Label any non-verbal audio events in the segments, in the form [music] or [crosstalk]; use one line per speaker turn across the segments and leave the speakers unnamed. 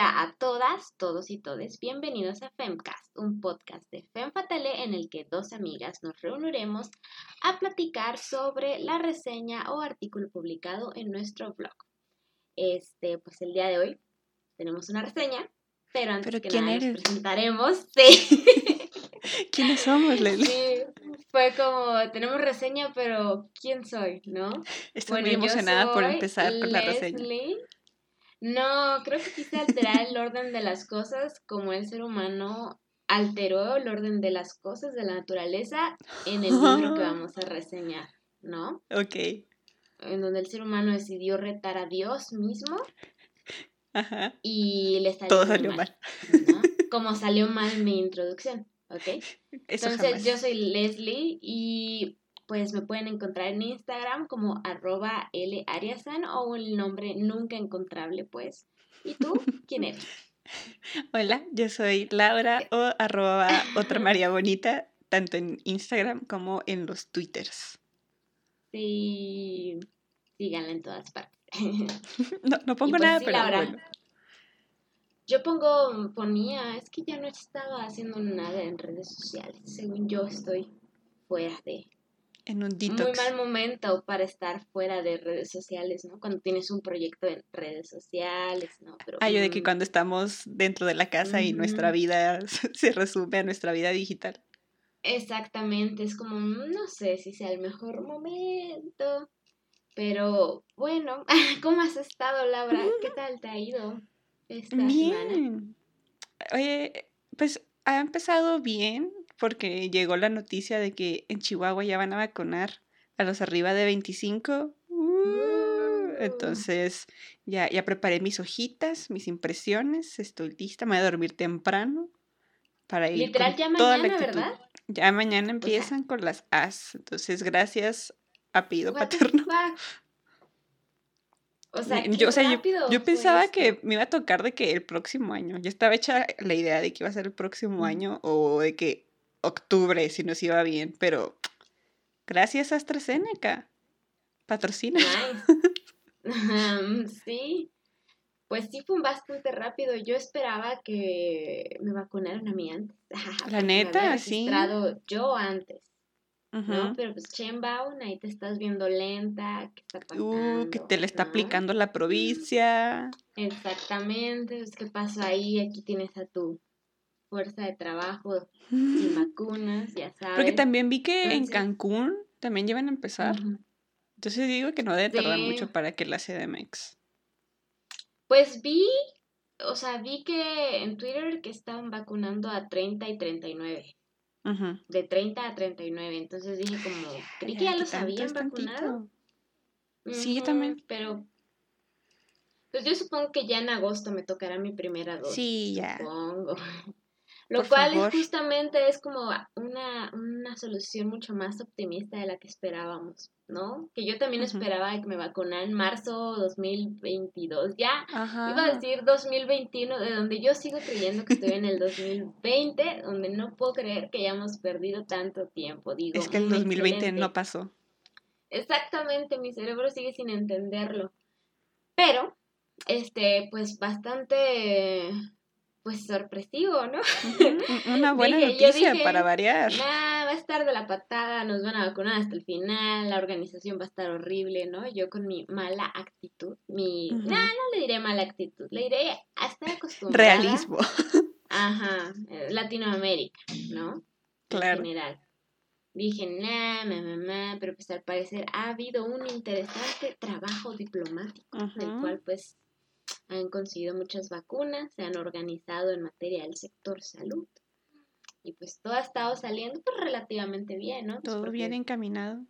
Hola a todas, todos y todes, bienvenidos a Femcast, un podcast de Fem Fatale en el que dos amigas nos reuniremos a platicar sobre la reseña o artículo publicado en nuestro blog. Este, pues el día de hoy tenemos una reseña, pero antes que nada nos presentaremos. [laughs] Sí. [laughs]
¿Quiénes somos, Leslie?
Sí, fue como, tenemos reseña, pero ¿quién soy, no?
Estoy muy emocionada por empezar con la reseña.
No, creo que quise alterar el orden de las cosas como el ser humano alteró el orden de las cosas de la naturaleza en el libro que [laughs] vamos a reseñar, ¿no?
Ok.
En donde el ser humano decidió retar a Dios mismo. Ajá. Y le salió
Todo salió mal. [laughs]
Como salió mal mi introducción, ¿ok? Entonces yo soy Leslie y pues me pueden encontrar en Instagram como arroba Lariasan o el nombre nunca encontrable, pues. ¿Y tú? [laughs] ¿Quién eres?
Hola, yo soy Laura o arroba otra [laughs] María Bonita, tanto en Instagram como en los Twitters.
Sí, síganla en todas partes. [laughs]
no, no pongo pues nada, pero bueno.
Yo pongo, ponía, es que ya no estaba haciendo nada en redes sociales. Según yo estoy fuera de,
en un detox.
Muy mal momento para estar fuera de redes sociales, ¿no? Cuando tienes un proyecto en redes sociales, ¿no?
Pero, ah, yo de que mm. cuando estamos dentro de la casa y nuestra vida [laughs] se resume a nuestra vida digital.
Exactamente, es como, mm, no sé si sea el mejor momento, pero bueno, [laughs] ¿cómo has estado, Laura? ¿Qué [laughs] tal te ha ido esta bien.
Oye, pues ha empezado bien, porque llegó la noticia de que en Chihuahua ya van a vacunar a los arriba de 25. Uh, entonces ya, ya preparé mis hojitas, mis impresiones, estoy lista, me voy a dormir temprano
para ir. Literal, ya mañana, ¿verdad?
Ya mañana empiezan con las As. Entonces, gracias a Pido Paterno.
O sea, yo,
yo, pensaba que me iba a tocar de que el próximo año. Ya estaba hecha la idea de que iba a ser el próximo año o de que octubre si nos iba bien, pero gracias a AstraZeneca. Patrocina. [laughs]
sí. Pues sí fue bastante rápido. Yo esperaba que me vacunaran a mí antes. [laughs]
La neta, sí.
yo antes. ¿no? Pero pues Chenbaum, ahí te estás viendo lenta, ¿qué está pasando?
Uh, que te le está aplicando la provincia.
Exactamente, pues qué pasó ahí, aquí tienes a tu fuerza de trabajo sin [laughs] vacunas, ya sabes.
Porque también vi que en Cancún también llevan a empezar. Entonces digo que no debe tardar mucho para que la CDMX.
Pues vi, o sea, vi que en Twitter que estaban vacunando a 30 y 39. De 30 a 39. Entonces dije como, creí que ya los habían vacunado.
Sí, yo también.
Pero pues yo supongo que ya en agosto me tocará mi primera dosis.
Sí, ya.
Supongo. Lo cual es justamente es como una, una, solución mucho más optimista de la que esperábamos, ¿no? Que yo también esperaba que me vacunaran en marzo 2022. Ya iba a decir 2021, de donde yo sigo creyendo que estoy en el 2020, donde no puedo creer que hayamos perdido tanto tiempo. Digo,
es que el 2020 no pasó.
Exactamente, mi cerebro sigue sin entenderlo. Pero, este, pues bastante pues sorpresivo, ¿no?
Una [laughs] buena noticia para variar.
Nah, va a estar de la patada, nos van a vacunar hasta el final, la organización va a estar horrible, ¿no? Yo con mi mala actitud, mi... Nah, no le diré mala actitud, le diré hasta acostumbrada.
Realismo. [laughs]
Ajá, eh, Latinoamérica, ¿no?
Claro.
En general. Dije, nah, mamá, pero pues al parecer ha habido un interesante trabajo diplomático, del cual pues han conseguido muchas vacunas, se han organizado en materia del sector salud. Y pues todo ha estado saliendo pues, relativamente bien, ¿no?
Pues, todo bien encaminado.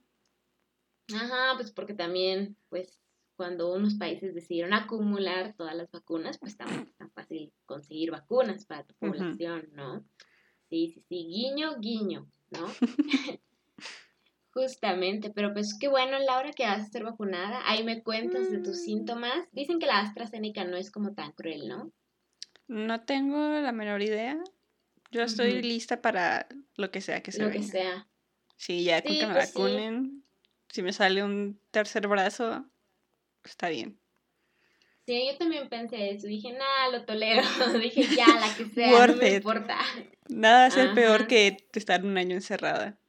Ajá, pues porque también, pues cuando unos países decidieron acumular todas las vacunas, pues también es tan fácil conseguir vacunas para tu población, ¿no? Sí, sí, sí, guiño, guiño, ¿no? [laughs] Justamente, pero pues qué bueno, Laura, que vas a ser vacunada. Ahí me cuentas de tus mm. síntomas. Dicen que la AstraZeneca no es como tan cruel, ¿no?
No tengo la menor idea. Yo estoy lista para lo que sea que se
Lo que sea.
Sí, ya con que me pues vacunen. Si me sale un tercer brazo, está bien.
Sí, yo también pensé eso. Dije, nada, lo tolero. [laughs] Dije, ya, la que sea, no me importa.
Nada va ser peor que estar un año encerrada.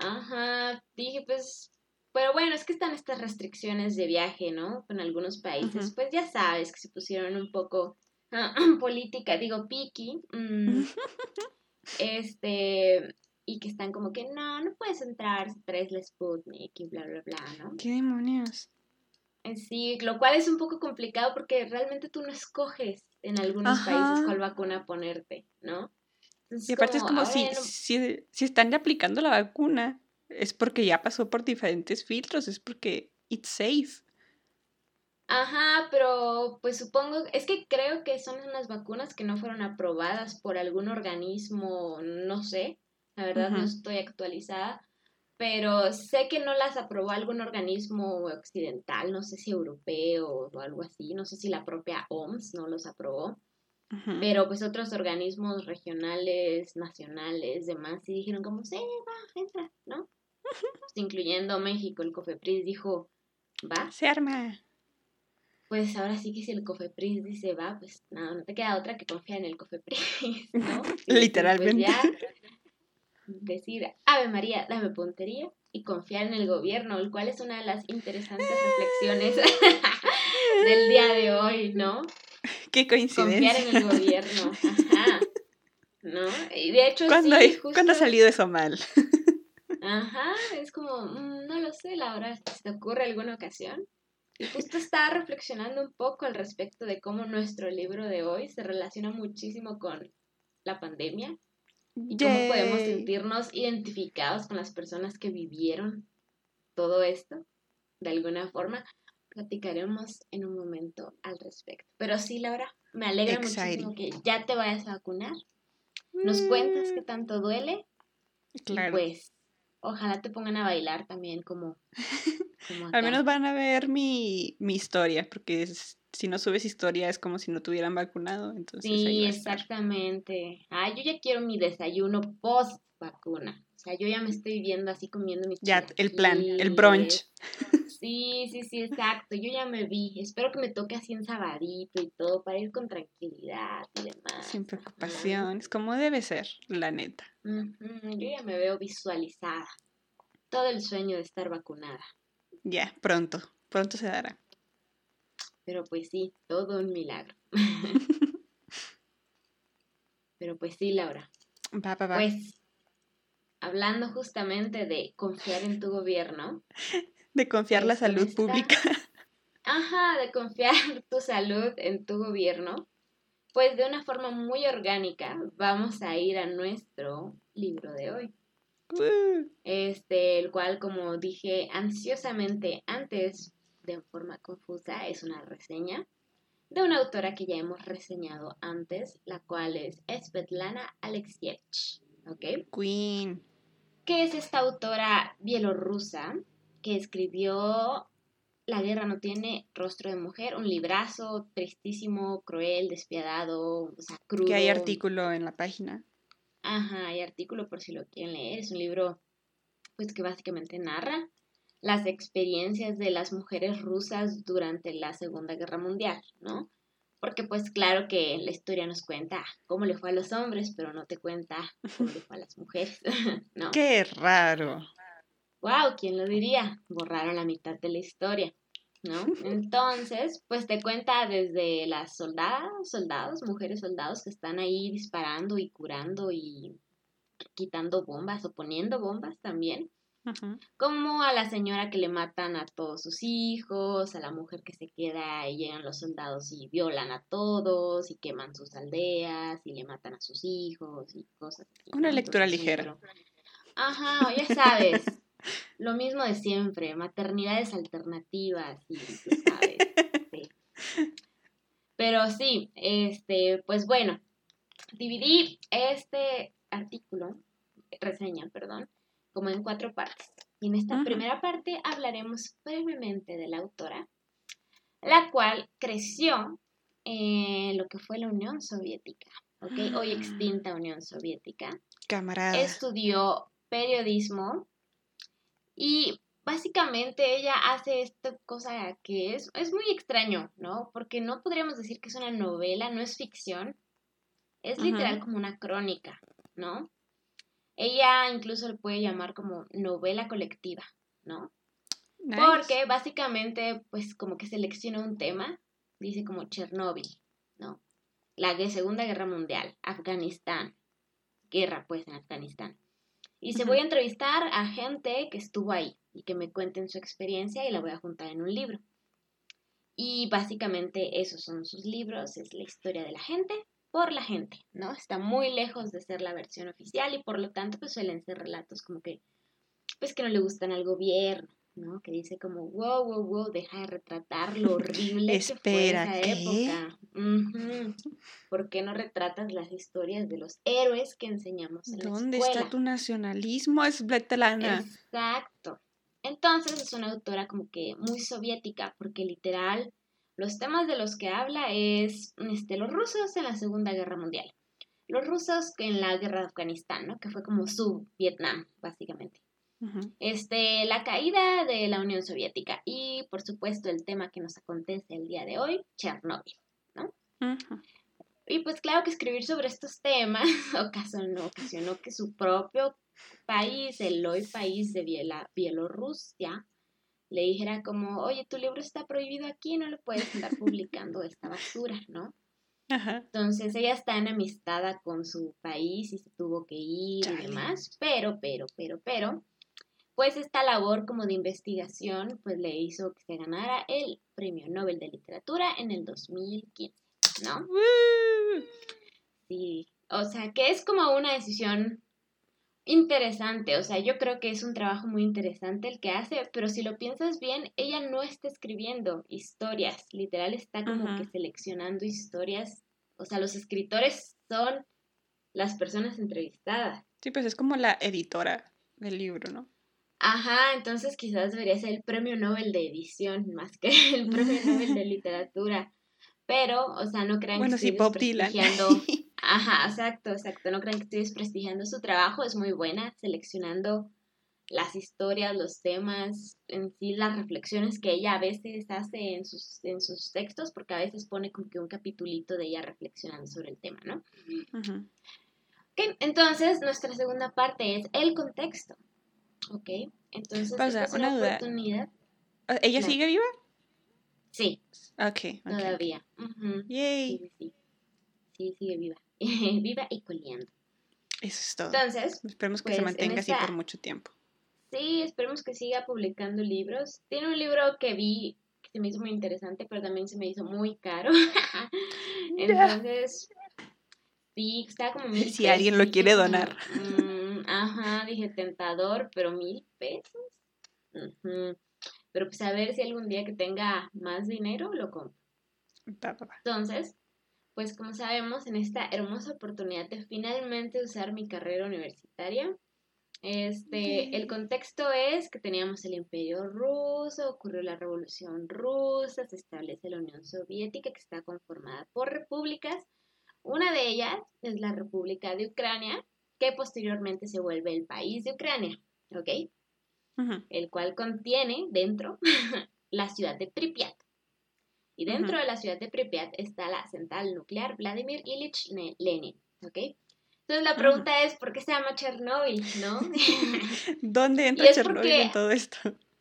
Ajá. Dije, pues. Pero bueno, es que están estas restricciones de viaje, ¿no? En algunos países. Pues ya sabes que se pusieron un poco [clears throat] política, digo, piqui. Mm, [laughs] este. Y que están como que no, no puedes entrar si traes la Sputnik y bla, bla, bla, ¿no?
¿Qué demonios?
Eh, sí, lo cual es un poco complicado porque realmente tú no escoges en algunos países cuál vacuna ponerte, ¿no?
Y aparte es como si, si, si, están aplicando la vacuna, es porque ya pasó por diferentes filtros, es porque it's safe.
Ajá, pero pues supongo, es que creo que son unas vacunas que no fueron aprobadas por algún organismo, no sé, la verdad no estoy actualizada, pero sé que no las aprobó algún organismo occidental, no sé si europeo o algo así, no sé si la propia OMS no los aprobó, pero pues otros organismos regionales, nacionales, demás, y dijeron como, sí, va, entra, ¿no? Pues, [laughs] incluyendo México, el COFEPRIS dijo, va.
Se arma.
Pues ahora sí que si el COFEPRIS dice va, pues nada, no te queda otra que confiar en el COFEPRIS, [laughs] ¿no? [laughs] Pues,
Literalmente
decir Ave María, dame puntería y confiar en el gobierno, el cual es una de las interesantes reflexiones del día de hoy, ¿no? [laughs]
Qué coincidencia.
Confiar en el gobierno, ajá. ¿No? Y de hecho,
¿Cuándo, sí, ¿Cuándo ha salido eso mal? [laughs]
Ajá, es como, mm, no lo sé, Laura, ¿se te ocurre alguna ocasión? Y justo estaba reflexionando un poco al respecto de cómo nuestro libro de hoy se relaciona muchísimo con la pandemia y cómo podemos sentirnos identificados con las personas que vivieron todo esto de alguna forma. Platicaremos en un momento al respecto. Pero sí, Laura, me alegra muchísimo que ya te vayas a vacunar. Nos cuentas qué mm. tanto duele. Claro. pues, ojalá te pongan a bailar también como... [laughs]
Al menos van a ver mi, mi historia, porque es, si no subes historia es como si no tuvieran vacunado. Entonces
sí, exactamente. Ah, yo ya quiero mi desayuno post vacuna. O sea, yo ya me estoy viendo así comiendo mis
Ya, el plan, el brunch.
Sí, sí, sí, exacto. Yo ya me vi. Espero que me toque así en sabadito y todo para ir con tranquilidad y demás.
Sin preocupaciones, como debe ser, la neta.
Yo ya me veo visualizada. Todo el sueño de estar vacunada.
Ya, pronto, pronto se dará.
Pero pues sí, todo un milagro. [laughs] Pero pues sí, Laura.
Va, va, va.
Pues hablando justamente de confiar en tu gobierno. [laughs]
De confiar la salud pública. [laughs]
Ajá, de confiar tu salud en tu gobierno. Pues de una forma muy orgánica vamos a ir a nuestro libro de hoy. Este, el cual, como dije ansiosamente antes, de forma confusa, es una reseña de una autora que ya hemos reseñado antes, la cual es Svetlana Alexievich. ¿Ok?
Queen.
Que es esta autora bielorrusa que escribió La guerra no tiene rostro de mujer, un librazo tristísimo, cruel, despiadado, o sea, crudo.
Que hay artículo en la página.
Ajá, hay artículo por si lo quieren leer. Es un libro pues que básicamente narra las experiencias de las mujeres rusas durante la Segunda Guerra Mundial, ¿no? Porque pues claro que la historia nos cuenta cómo le fue a los hombres, pero no te cuenta cómo le fue a las mujeres, [laughs] ¿no?
Qué raro.
Wow, ¿quién lo diría? Borraron la mitad de la historia, ¿no? [laughs] Entonces, pues te cuenta desde las soldadas, soldados, mujeres soldados que están ahí disparando y curando y quitando bombas o poniendo bombas también, como a la señora que le matan a todos sus hijos, a la mujer que se queda y llegan los soldados y violan a todos y queman sus aldeas y le matan a sus hijos y cosas así.
Una lectura ligera.
Ajá, ya sabes. Lo mismo de siempre, maternidades alternativas y sabes. Pero sí, este, pues bueno, dividí este artículo, reseña, perdón, como en cuatro partes. Y en esta primera parte hablaremos brevemente de la autora, la cual creció en lo que fue la Unión Soviética, ¿ok? Hoy extinta Unión Soviética.
Camarada.
Estudió periodismo y básicamente ella hace esta cosa que es, es muy extraño, ¿no? Porque no podríamos decir que es una novela, no es ficción, es literal como una crónica, ¿no? Ella incluso le puede llamar como novela colectiva, ¿no? Porque básicamente, pues como que selecciona un tema, dice como Chernóbil, ¿no? La Segunda Guerra Mundial, Afganistán, guerra pues en Afganistán. Y se voy a entrevistar a gente que estuvo ahí y que me cuenten su experiencia y la voy a juntar en un libro. Y básicamente esos son sus libros, es la historia de la gente por la gente, ¿no? Está muy lejos de ser la versión oficial y por lo tanto pues suelen ser relatos como que, pues que no le gustan al gobierno, ¿no? Que dice como, wow, wow, wow, deja de retratar lo [laughs] horrible Espera, que fue esa época. ¿Por qué no retratas las historias de los héroes que enseñamos en
¿Dónde la escuela? está tu nacionalismo? Es Bletalana.
Exacto. Entonces es una autora como que muy soviética, porque literal los temas de los que habla es este, los rusos en la Segunda Guerra Mundial. Los rusos en la guerra de Afganistán, ¿no? Que fue como su Vietnam, básicamente. Este, la caída de la Unión Soviética y, por supuesto, el tema que nos acontece el día de hoy, Chernóbil, ¿no? Y pues claro que escribir sobre estos temas [laughs] ocasionó, ocasionó que su propio país, el hoy país de Bielorrusia, le dijera como, oye, tu libro está prohibido aquí, no lo puedes estar publicando esta basura, ¿no? Entonces ella está enemistada con su país y se tuvo que ir y demás, pero, pero, pero, pero, pues esta labor como de investigación pues le hizo que se ganara el Premio Nobel de Literatura en el 2015, ¿no? Sí, o sea que es como una decisión interesante, o sea, yo creo que es un trabajo muy interesante el que hace, pero si lo piensas bien, ella no está escribiendo historias, literal está como que seleccionando historias, o sea, los escritores son las personas entrevistadas.
Sí, pues es como la editora del libro, ¿no?
Ajá, entonces quizás debería ser el premio Nobel de edición más que [laughs] el premio Nobel de [laughs] literatura. Pero, o sea, no crean que estoy desprestigiando. [laughs] Ajá, exacto, exacto. No crean que estoy desprestigiando su trabajo. Es muy buena seleccionando las historias, los temas, en sí las reflexiones que ella a veces hace en sus, en sus textos, porque a veces pone como que un capitulito de ella reflexionando sobre el tema, ¿no? Ok, entonces nuestra segunda parte es el contexto. Ok, entonces es una,
oportunidad. ¿Ella sigue viva?
Sí.
Ok.
Todavía.
Yay.
Sí, sí, sí. sigue viva. [laughs] viva y coleando.
Eso es todo.
Entonces.
Esperemos que se pues, mantenga así por mucho tiempo.
Sí, esperemos que siga publicando libros. Tiene un libro que vi que se me hizo muy interesante, pero también se me hizo muy caro. [laughs] Entonces, sí, está como [laughs]
Si alguien lo quiere donar.
Ajá, dije tentador, pero mil pesos. Pero pues a ver si algún día que tenga más dinero lo compro. Entonces, pues como sabemos, en esta hermosa oportunidad de finalmente usar mi carrera universitaria, este, el contexto es que teníamos el Imperio Ruso, ocurrió la Revolución Rusa, se establece la Unión Soviética que está conformada por repúblicas. Una de ellas es la República de Ucrania, que posteriormente se vuelve el país de Ucrania, ¿ok? El cual contiene dentro [laughs] la ciudad de Pripyat. Y dentro de la ciudad de Pripyat está la central nuclear Vladimir Ilich Lenin, ¿ok? Entonces la pregunta es, ¿por qué se llama Chernóbil, no? [laughs]
¿Dónde entra Chernóbil en todo esto?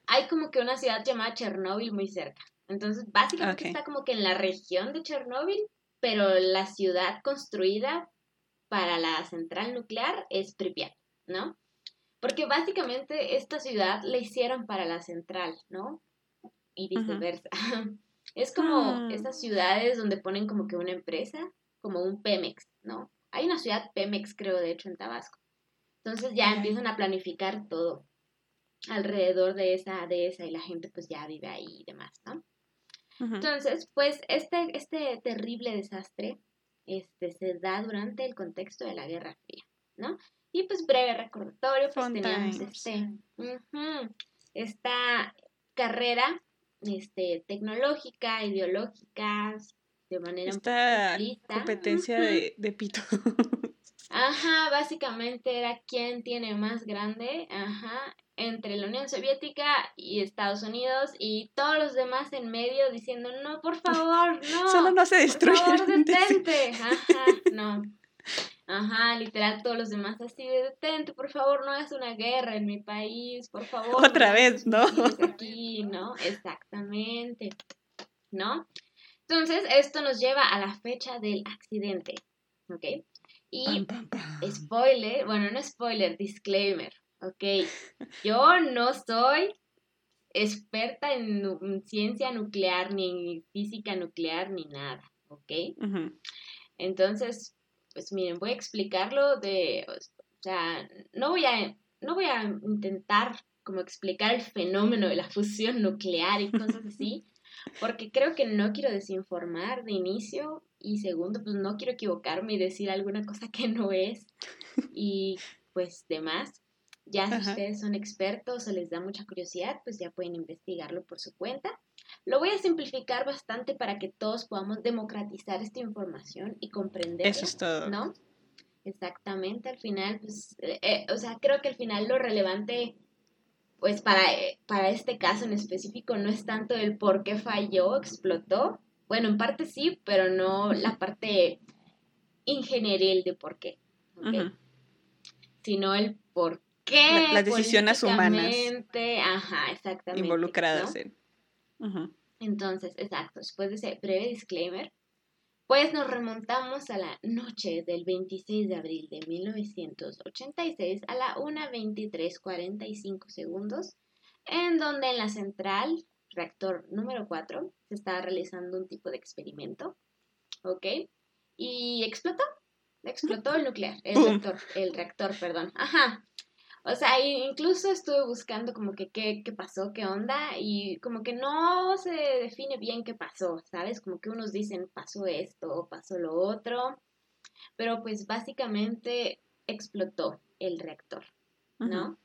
Hay como que una ciudad llamada Chernóbil muy cerca. Entonces, básicamente está como que en la región de Chernóbil, pero la ciudad construida para la central nuclear es Pripyat, ¿no? Porque básicamente esta ciudad la hicieron para la central, ¿no? Y viceversa. [laughs] Es como ah. esas ciudades donde ponen como que una empresa, como un Pemex, ¿no? Hay una ciudad Pemex, creo, de hecho, en Tabasco. Entonces ya empiezan a planificar todo alrededor de esa, de esa, y la gente pues ya vive ahí y demás, ¿no? Entonces, pues este, este terrible desastre este, se da durante el contexto de la Guerra Fría, ¿no? Y pues breve recordatorio, pues teníamos este, esta carrera este, tecnológica, ideológica, de manera
esta competencia de, de pito.
Ajá, básicamente era quién tiene más grande, ajá, entre la Unión Soviética y Estados Unidos y todos los demás en medio diciendo, no, por [laughs] favor, no.
Solo no se destruye. Por
favor, [laughs] detente. Ajá, no. Ajá, literal, todos los demás así de detente, por favor, no hagas una guerra en mi país, por favor.
Otra vez, ¿no?
Aquí, ¿no? Exactamente, ¿no? Entonces, esto nos lleva a la fecha del accidente, ¿ok? Y spoiler, bueno, no spoiler, disclaimer, ¿ok? Yo no soy experta en, ciencia nuclear, ni en física nuclear, ni nada, ¿ok? Entonces, pues miren, voy a explicarlo de, o sea, no voy a, no voy a intentar como explicar el fenómeno de la [laughs] fusión nuclear y cosas así, porque creo que no quiero desinformar de inicio y segundo, pues no quiero equivocarme y decir alguna cosa que no es y pues demás. Ya si ustedes son expertos o les da mucha curiosidad, pues ya pueden investigarlo por su cuenta. Lo voy a simplificar bastante para que todos podamos democratizar esta información y comprenderla.
Eso es todo.
¿No? Exactamente, al final, pues, eh, eh, o sea, creo que al final lo relevante pues para, eh, para este caso en específico no es tanto el por qué falló, explotó. Bueno, en parte sí, pero no la parte ingenieril de por qué. Sino el por
las decisiones humanas.
Ajá, exactamente.
Involucradas en.
Entonces, exacto, después de ese breve disclaimer, pues nos remontamos a la noche del 26 de abril de 1986 a la 1.23.45 segundos, en donde en la central, reactor número 4, se estaba realizando un tipo de experimento, ¿ok? Y explotó, explotó el nuclear, el reactor, el reactor, perdón, ajá. O sea, incluso estuve buscando como que qué, qué pasó, qué onda, y como que no se define bien qué pasó, ¿sabes? Como que unos dicen pasó esto, pasó lo otro, pero pues básicamente explotó el reactor, ¿no?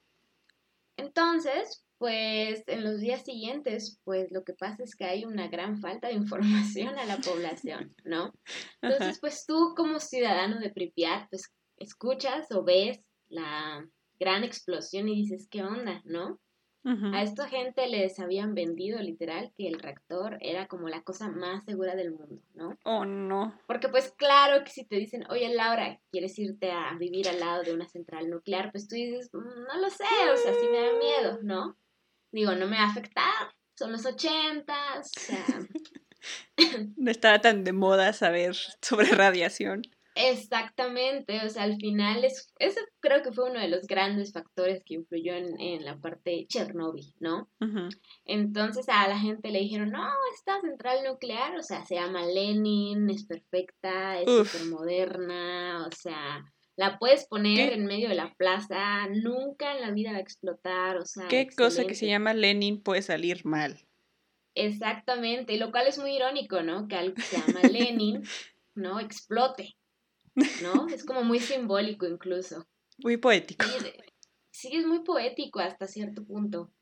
Entonces, pues en los días siguientes, pues lo que pasa es que hay una gran falta de información a la población, ¿no? [laughs] Entonces, pues tú como ciudadano de Pripyat, pues escuchas o ves la gran explosión y dices, ¿qué onda? ¿No? A esta gente les habían vendido literal que el reactor era como la cosa más segura del mundo, ¿no?
Oh, no.
Porque pues claro que si te dicen, oye Laura, ¿quieres irte a vivir al lado de una central nuclear? Pues tú dices, mm, no lo sé, o sea, sí me da miedo, ¿no? Digo, no me va a afectar, son los ochentas, o sea... [laughs]
no estaba tan de moda saber sobre radiación.
Exactamente, o sea, al final es, eso creo que fue uno de los grandes factores que influyó en, en la parte Chernobyl, ¿no? Entonces a la gente le dijeron, no, esta central nuclear, o sea, se llama Lenin, es perfecta, es súper moderna, o sea, la puedes poner en medio de la plaza, nunca en la vida va a explotar, o sea.
¿Qué cosa que se llama Lenin puede salir mal?
Exactamente, lo cual es muy irónico, ¿no? Que algo que se llama [laughs] Lenin, ¿no? Explote. ¿No? Es como muy simbólico incluso.
Muy poético.
Sí, es muy poético hasta cierto punto.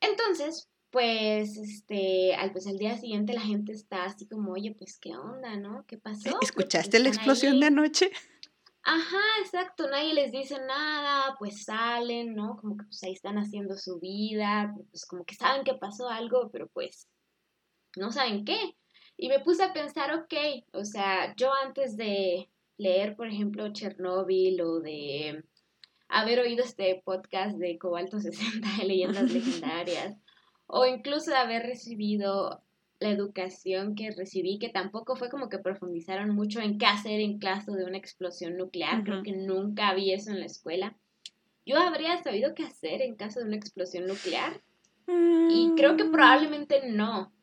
Entonces, pues, este, al, pues al día siguiente la gente está así como, oye, pues, ¿qué onda, no? ¿Qué pasó?
¿Escuchaste la explosión de anoche?
Ajá, exacto, nadie les dice nada, pues salen, ¿no? Como que pues ahí están haciendo su vida, pues como que saben que pasó algo, pero pues no saben qué. Y me puse a pensar, ok, o sea, yo antes de leer, por ejemplo, Chernobyl o de haber oído este podcast de Cobalto [laughs] 60 de leyendas legendarias, o incluso de haber recibido la educación que recibí, que tampoco fue como que profundizaron mucho en qué hacer en caso de una explosión nuclear, creo que nunca vi eso en la escuela. Yo habría sabido qué hacer en caso de una explosión nuclear. Y creo que mm. probablemente no.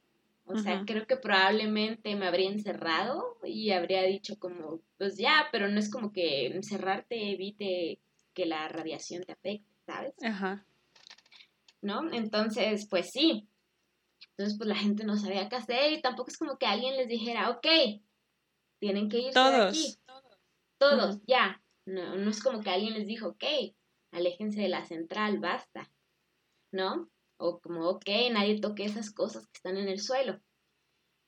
O sea, creo que probablemente me habría encerrado y habría dicho como, pues ya, pero no es como que encerrarte evite que la radiación te afecte, ¿sabes? Ajá. ¿No? Entonces, pues sí. Entonces, pues la gente no sabía qué hacer y tampoco es como que alguien les dijera, ok, tienen que irse Todos. de aquí. Todos, ya. No, no es como que alguien les dijo, ok, aléjense de la central, basta. ¿No? O como, ok, nadie toque esas cosas que están en el suelo.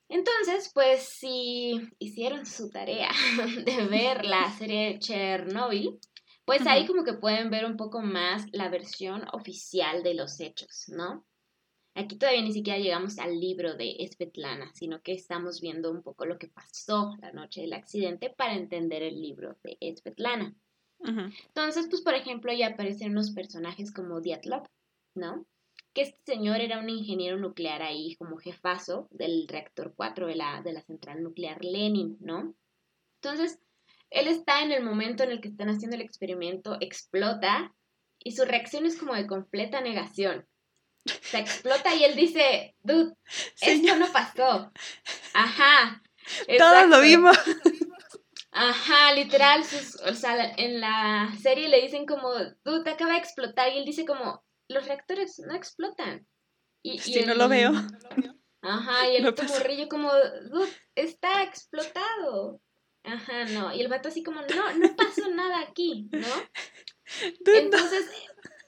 Entonces, pues si hicieron su tarea [laughs] de ver la serie Chernobyl, pues ahí como que pueden ver un poco más la versión oficial de los hechos, ¿no? Aquí todavía ni siquiera llegamos al libro de Svetlana, sino que estamos viendo un poco lo que pasó la noche del accidente para entender el libro de Svetlana. Entonces, pues por ejemplo, ya aparecen unos personajes como Dyatlov, ¿no? Que este señor era un ingeniero nuclear ahí como jefazo del reactor 4 de la, de la central nuclear Lenin, ¿no? Entonces, él está en el momento en el que están haciendo el experimento, explota y su reacción es como de completa negación. Se explota y él dice, dude, esto no pasó. Ajá.
Todos lo vimos.
Ajá, literal, o sea, en la serie le dicen como, dude, acaba de explotar y él dice como, los reactores no explotan.
Y, y no lo veo.
Ajá, y [laughs] el otro morrillo como, está explotado. Ajá, no. Y el vato así como, no, no [laughs] pasó nada aquí, ¿no? Entonces,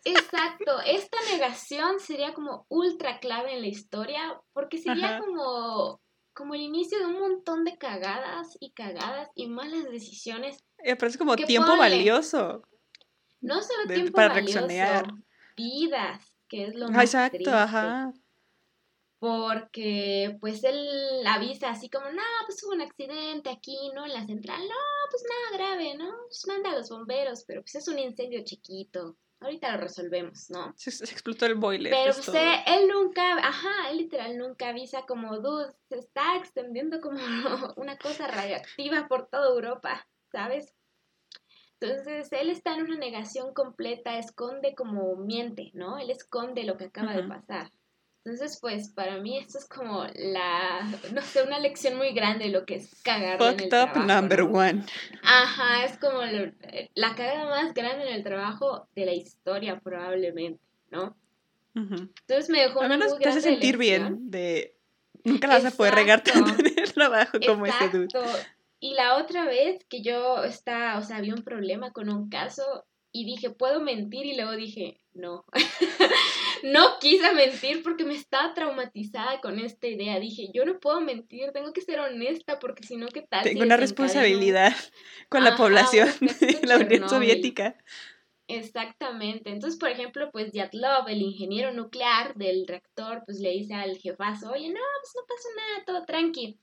exacto, esta negación sería como ultra clave en la historia, porque sería como, como el inicio de un montón de cagadas y cagadas y malas decisiones.
Me parece como tiempo valioso.
No solo tiempo para valioso, vidas, que es lo más Exacto, ajá porque pues él avisa así como, no, pues hubo un accidente aquí, ¿no? En la central, no, pues nada grave, ¿no? Pues manda a los bomberos, pero pues es un incendio chiquito, ahorita lo resolvemos, ¿no?
Se, explotó el boiler.
Pero pues, él nunca, ajá, él literal nunca avisa como, dude, se está extendiendo como [laughs] una cosa radioactiva por toda Europa, ¿sabes? Entonces, él está en una negación completa, esconde como miente, ¿no? Él esconde lo que acaba de pasar. Entonces, pues para mí esto es como la, no sé, una lección muy grande de lo que es cagar. en el trabajo, number one. Ajá, es como la cagada más grande en el trabajo de la historia probablemente, ¿no? Entonces me dejó una muy te hace sentir bien
de nunca vas a poder regar tanto en el trabajo como ese dude.
Y la otra vez que yo estaba, o sea, había un problema con un caso y dije, ¿puedo mentir? Y luego dije, no. [laughs] no quise mentir porque me estaba traumatizada con esta idea. Dije, yo no puedo mentir, tengo que ser honesta porque si no, ¿qué tal?
Tengo una responsabilidad [laughs] con la población [laughs] de la Unión Soviética.
Exactamente. Entonces, por ejemplo, pues Yatlov, el ingeniero nuclear del reactor, pues le dice al jefazo, oye, no, pues no pasó nada, todo tranqui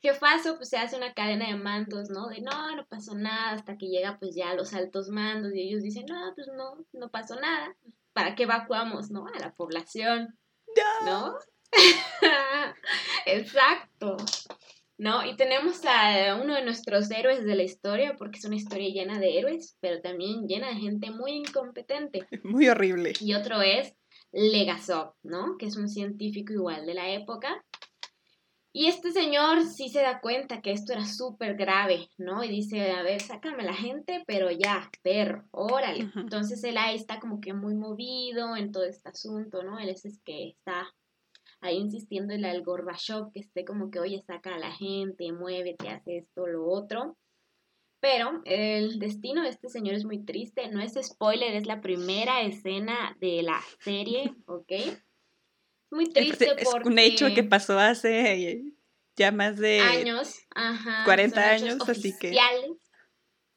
jefazo pues se hace una cadena de mandos, ¿no? De no, no pasó nada, hasta que llega pues ya los altos mandos y ellos dicen, no, pues no, no pasó nada. ¿Para qué evacuamos, no? A la población, ¿no? [laughs] Exacto. ¿No? Y tenemos a uno de nuestros héroes de la historia, porque es una historia llena de héroes, pero también llena de gente muy incompetente.
Muy horrible.
Y otro es Legasov, ¿no? Que es un científico igual de la época, y este señor sí se da cuenta que esto era súper grave, ¿no? Y dice, a ver, sácame la gente, pero ya, perro, órale. Entonces él ahí está como que muy movido en todo este asunto, ¿no? Él es el que está ahí insistiendo en al Gorbachov que esté como que, oye, saca a la gente, muévete, hace esto, lo otro. Pero el destino de este señor es muy triste, no es spoiler, es la primera escena de la serie, [laughs] ¿ok? Muy triste
es, un hecho que pasó hace ya más de
años, ajá,
40 años, así que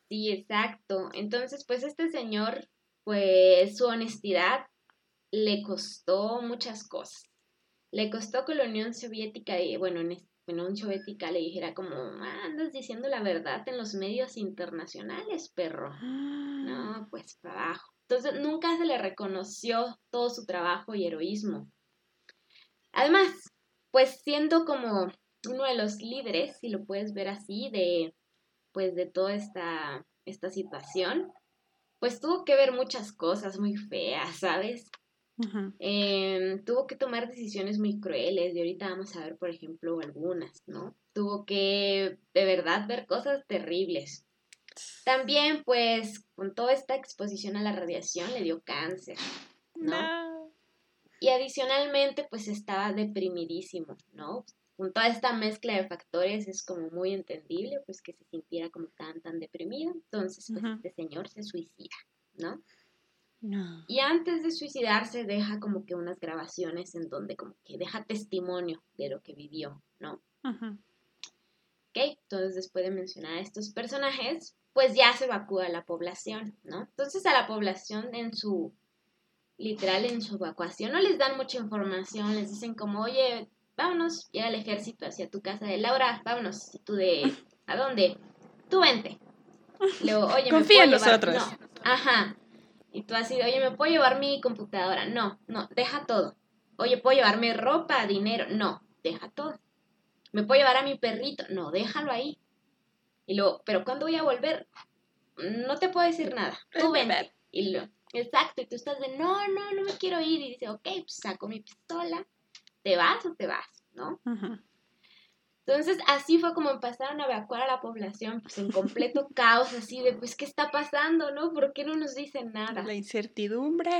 Sí, exacto. Entonces, pues este señor, pues su honestidad le costó muchas cosas. Le costó que la Unión Soviética, bueno, en la Unión Soviética le dijera como, ah, andas diciendo la verdad en los medios internacionales, perro. [gasps] No, pues para abajo. Entonces, nunca se le reconoció todo su trabajo y heroísmo. Además, pues siendo como uno de los líderes, si lo puedes ver así, de pues de toda esta, esta situación, pues tuvo que ver muchas cosas muy feas, ¿sabes? Em, tuvo que tomar decisiones muy crueles y ahorita vamos a ver, por ejemplo, algunas, ¿no? Tuvo que de verdad ver cosas terribles. También, pues, con toda esta exposición a la radiación le dio cáncer, ¿no? Y adicionalmente, pues estaba deprimidísimo, ¿no? Con toda esta mezcla de factores es como muy entendible, pues que se sintiera como tan, tan deprimido. Entonces, pues este señor se suicida, ¿no? No. Y antes de suicidarse deja como que unas grabaciones en donde como que deja testimonio de lo que vivió, ¿no? Ok, entonces después de mencionar a estos personajes, pues ya se evacúa la población, ¿no? Entonces a la población en su, literal, en su evacuación no les dan mucha información, les dicen como, oye, vámonos, llega el ejército hacia tu casa de Laura, vámonos, y tú de, ¿a dónde? Tú vente. Luego, oye, Confía en nosotros. Ajá. Y tú así, oye, ¿me puedo llevar mi computadora? No, no, deja todo. Oye, ¿puedo llevarme ropa, dinero? No, deja todo. ¿Me puedo llevar a mi perrito? No, déjalo ahí. Y luego, ¿pero cuándo voy a volver? No te puedo decir nada. Tú vente. Y lo, exacto, y tú estás de, no, no, no me quiero ir. Y dice, ok, pues saco mi pistola. ¿Te vas o te vas? ¿No? Entonces, así fue como empezaron a evacuar a la población, pues en completo [laughs] caos, así de, pues, ¿qué está pasando, no? ¿Por qué no nos dicen nada?
La incertidumbre.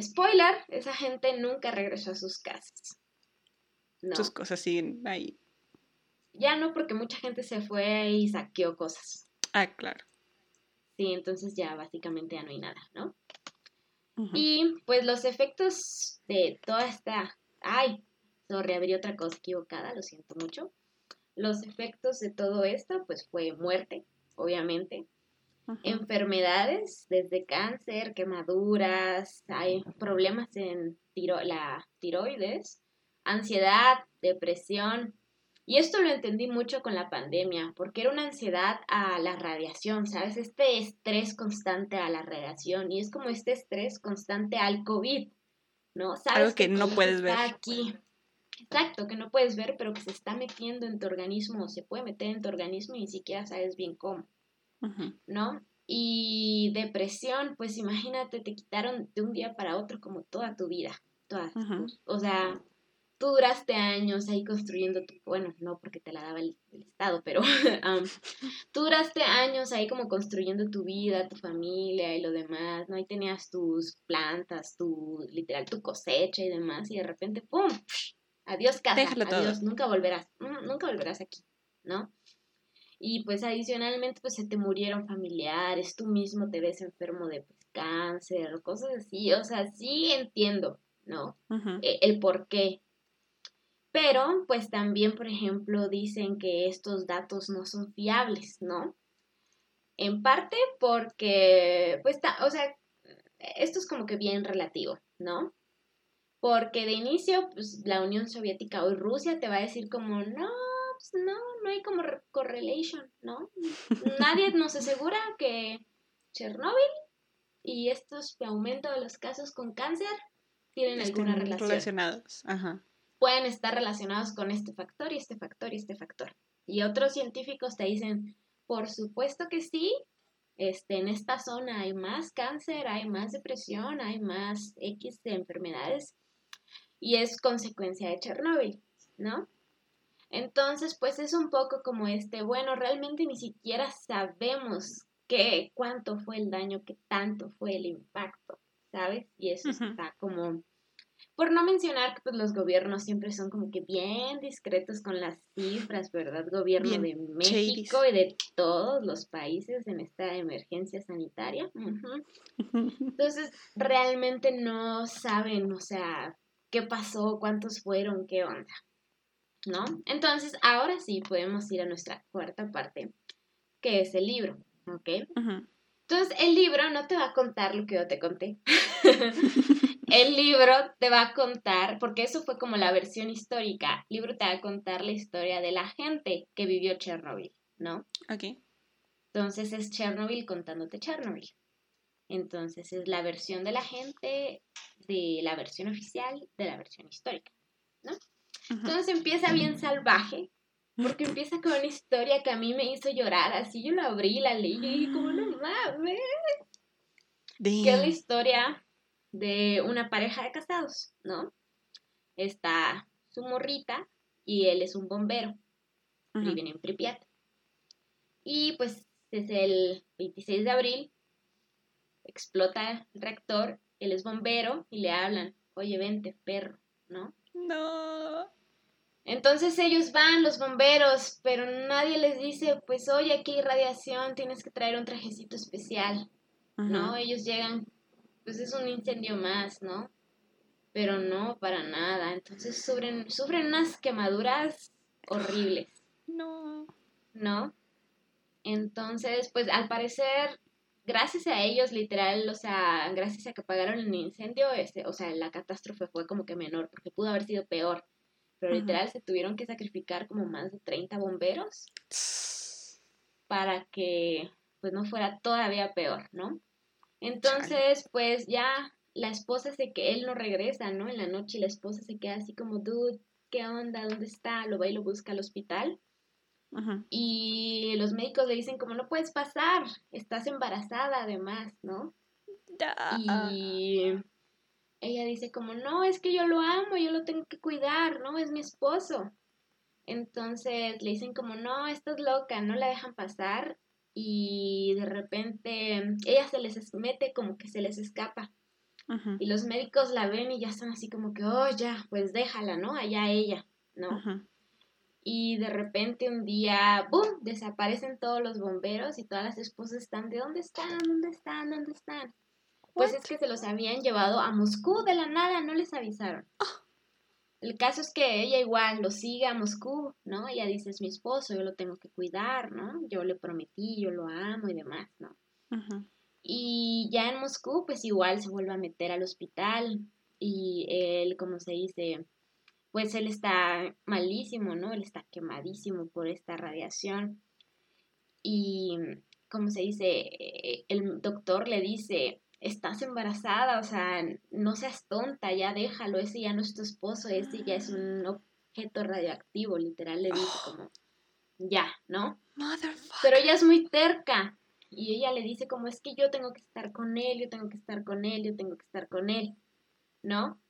Spoiler, esa gente nunca regresó a sus casas.
Sus cosas siguen ahí.
Ya no, porque mucha gente se fue y saqueó cosas.
Ah, claro.
Sí, entonces ya básicamente ya no hay nada, ¿no? Y pues los efectos de toda esta... Ay, sorry, habría otra cosa equivocada, lo siento mucho. Los efectos de todo esto, pues fue muerte, obviamente. Enfermedades, desde cáncer, quemaduras, hay problemas en tiro la tiroides, ansiedad, depresión. Y esto lo entendí mucho con la pandemia, porque era una ansiedad a la radiación, ¿sabes? Este estrés constante a la radiación y es como este estrés constante al COVID, ¿no? ¿Sabes?
Algo que, no puedes ver.
Aquí, Exacto, que no puedes ver, pero que se está metiendo en tu organismo, o se puede meter en tu organismo y ni siquiera sabes bien cómo, ¿no? Y depresión, pues imagínate, te quitaron de un día para otro como toda tu vida, toda, o sea, tú duraste años ahí construyendo tu, bueno, no porque te la daba el, Estado, pero [laughs] tú duraste años ahí como construyendo tu vida, tu familia y lo demás, ¿no? Ahí tenías tus plantas, tu, literal, tu cosecha y demás, y de repente, ¡pum! Adiós casa, adiós, nunca volverás, mm, nunca volverás aquí, ¿no? Y pues adicionalmente pues se te murieron familiares, tú mismo te ves enfermo de pues, cáncer, cosas así, o sea, sí entiendo, ¿no? E, el por qué. Pero pues también, por ejemplo, dicen que estos datos no son fiables, ¿no? En parte porque, pues, o sea, esto es como que bien relativo, ¿no? Porque de inicio, pues la Unión Soviética o Rusia te va a decir como, no, pues no, no hay como correlation, ¿no? Nadie nos asegura que Chernóbil y estos aumentos de los casos con cáncer tienen alguna relación. Relacionados, ajá. Pueden estar relacionados con este factor y este factor y este factor. Y otros científicos te dicen, por supuesto que sí, este, en esta zona hay más cáncer, hay más depresión, hay más X de enfermedades y es consecuencia de Chernóbil, ¿no? Entonces, pues es un poco como este, bueno, realmente ni siquiera sabemos qué, cuánto fue el daño, qué tanto fue el impacto, ¿sabes? Y eso está como, por no mencionar que pues, los gobiernos siempre son como que bien discretos con las cifras, ¿verdad? Gobierno de México y de todos los países en esta emergencia sanitaria. [laughs] Entonces, realmente no saben, o sea, qué pasó, cuántos fueron, qué onda, ¿no? Entonces, ahora sí podemos ir a nuestra cuarta parte, que es el libro, ¿ok? Entonces, el libro no te va a contar lo que yo te conté. [laughs] el libro te va a contar, porque eso fue como la versión histórica, el libro te va a contar la historia de la gente que vivió Chernobyl, ¿no? Ok. Entonces es Chernobyl contándote Chernobyl. Entonces es la versión de la gente de la versión oficial de la versión histórica, ¿no? Entonces empieza bien salvaje, porque empieza con una historia que a mí me hizo llorar, así yo la abrí, la leí y dije, como no mames. Que es la historia de una pareja de casados, ¿no? Está su morrita y él es un bombero. Viven en Pripyat. Y pues es el 26 de abril explota el reactor, él es bombero y le hablan, oye, vente, perro, ¿no? No. Entonces ellos van, los bomberos, pero nadie les dice, pues, oye, aquí hay radiación, tienes que traer un trajecito especial, ¿no? Ellos llegan, pues es un incendio más, ¿no? Pero no, para nada. Entonces sufren, sufren unas quemaduras horribles. No. ¿No? Entonces, pues al parecer, gracias a ellos, literal, o sea, gracias a que apagaron el incendio, este, o sea, la catástrofe fue como que menor, porque pudo haber sido peor. Pero literal se tuvieron que sacrificar como más de 30 bomberos para que pues no fuera todavía peor, ¿no? Entonces, pues ya la esposa se que él no regresa, ¿no? En la noche y la esposa se queda así como, dude, ¿qué onda? ¿Dónde está? Lo va y lo busca al hospital. Y los médicos le dicen como no puedes pasar, estás embarazada además, ¿no? Y ella dice como no, es que yo lo amo, yo lo tengo que cuidar, ¿no? Es mi esposo. Entonces le dicen como no, estás loca, no la dejan pasar y de repente ella se les mete como que se les escapa. Y los médicos la ven y ya están así como que, oh, ya, pues déjala, ¿no? Allá ella, ¿no? Y de repente un día, ¡boom!, desaparecen todos los bomberos y todas las esposas están, ¿de dónde están? ¿Dónde están? ¿Dónde están? Pues es que se los habían llevado a Moscú de la nada, no les avisaron. Ah. El caso es que ella igual lo sigue a Moscú, ¿no? Ella dice, es mi esposo, yo lo tengo que cuidar, ¿no? Yo le prometí, yo lo amo y demás, ¿no? Y ya en Moscú, pues igual se vuelve a meter al hospital y él, como se dice, pues él está malísimo, ¿no? Él está quemadísimo por esta radiación. Y, como se dice, el doctor le dice, estás embarazada, o sea, no seas tonta, ya déjalo, ese ya no es tu esposo, ese ya es un objeto radioactivo, literal, le dice como, ya, ¿no? Pero ella es muy terca, y ella le dice como es que yo tengo que estar con él, yo tengo que estar con él, yo tengo que estar con él, ¿no?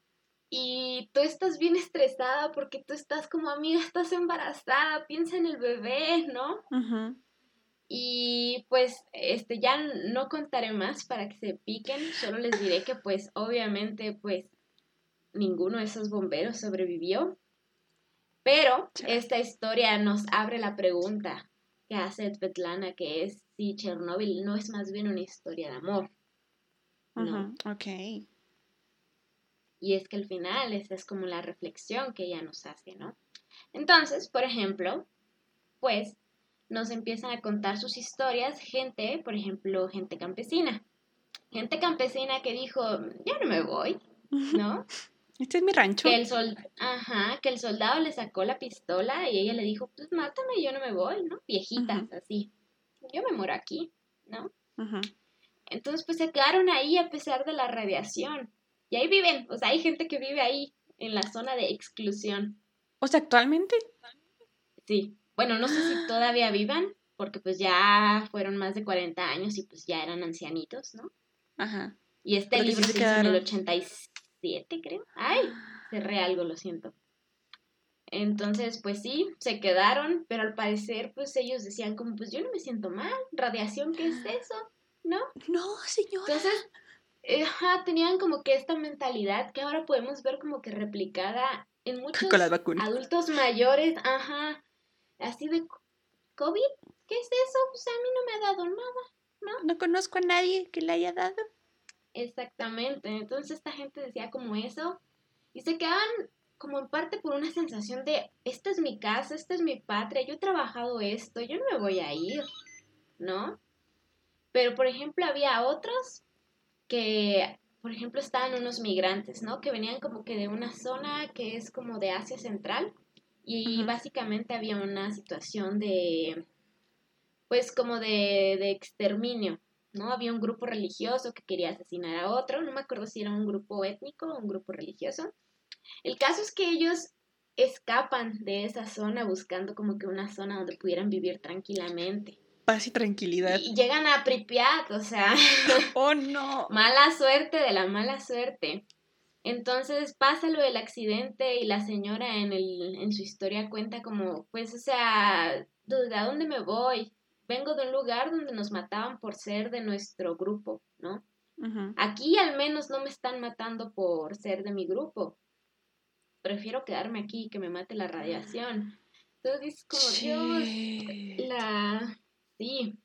Y tú estás bien estresada porque tú estás como amiga, estás embarazada, piensa en el bebé, ¿no? Y pues este ya no contaré más para que se piquen, solo les diré que pues obviamente pues ninguno de esos bomberos sobrevivió. Pero esta historia nos abre la pregunta que hace Svetlana, que es si Chernobyl no es más bien una historia de amor. ¿no? ok. Y es que al final esa es como la reflexión que ella nos hace, ¿no? Entonces, por ejemplo, pues nos empiezan a contar sus historias gente, por ejemplo, gente campesina. Gente campesina que dijo, ya no me voy, ¿no? [laughs]
Este es mi rancho.
Que el, sol Ajá, que el soldado le sacó la pistola y ella le dijo, pues mátame, yo no me voy, ¿no? Viejitas, así. Yo me muero aquí, ¿no? Entonces, pues se quedaron ahí a pesar de la radiación. Y ahí viven, o sea, hay gente que vive ahí, en la zona de exclusión.
O sea, actualmente.
Sí. Bueno, no sé si [gasps] todavía vivan, porque pues ya fueron más de 40 años y pues ya eran ancianitos, ¿no? Ajá. Y este libro se hizo en el 87, creo. Ay, cerré algo, lo siento. Entonces, pues sí, se quedaron, pero al parecer, pues ellos decían como, pues yo no me siento mal, radiación, ¿qué es eso? ¿No?
No, señora.
Entonces, eh, ajá, tenían como que esta mentalidad que ahora podemos ver como que replicada en muchos adultos mayores, ajá, así de COVID, ¿qué es eso? Pues a mí no me ha dado nada, ¿no?
No conozco a nadie que le haya dado.
Exactamente, entonces esta gente decía como eso y se quedaban como en parte por una sensación de, esta es mi casa, esta es mi patria, yo he trabajado esto, yo no me voy a ir, ¿no? Pero, por ejemplo, había otros que, por ejemplo, estaban unos migrantes, ¿no? Que venían como que de una zona que es como de Asia Central y básicamente había una situación de, pues como de, de exterminio, ¿no? Había un grupo religioso que quería asesinar a otro, no me acuerdo si era un grupo étnico o un grupo religioso. El caso es que ellos escapan de esa zona buscando como que una zona donde pudieran vivir tranquilamente.
Paz y tranquilidad.
Y llegan a Pripyat, o sea. [laughs]
¡Oh, [laughs] no!
mala suerte de la mala suerte. Entonces pasa lo del accidente y la señora en, el, en su historia cuenta como, pues, o sea, ¿a dónde me voy? Vengo de un lugar donde nos mataban por ser de nuestro grupo, ¿no? Aquí al menos no me están matando por ser de mi grupo. Prefiero quedarme aquí que me mate la radiación. Entonces como, Dios, la... Sí.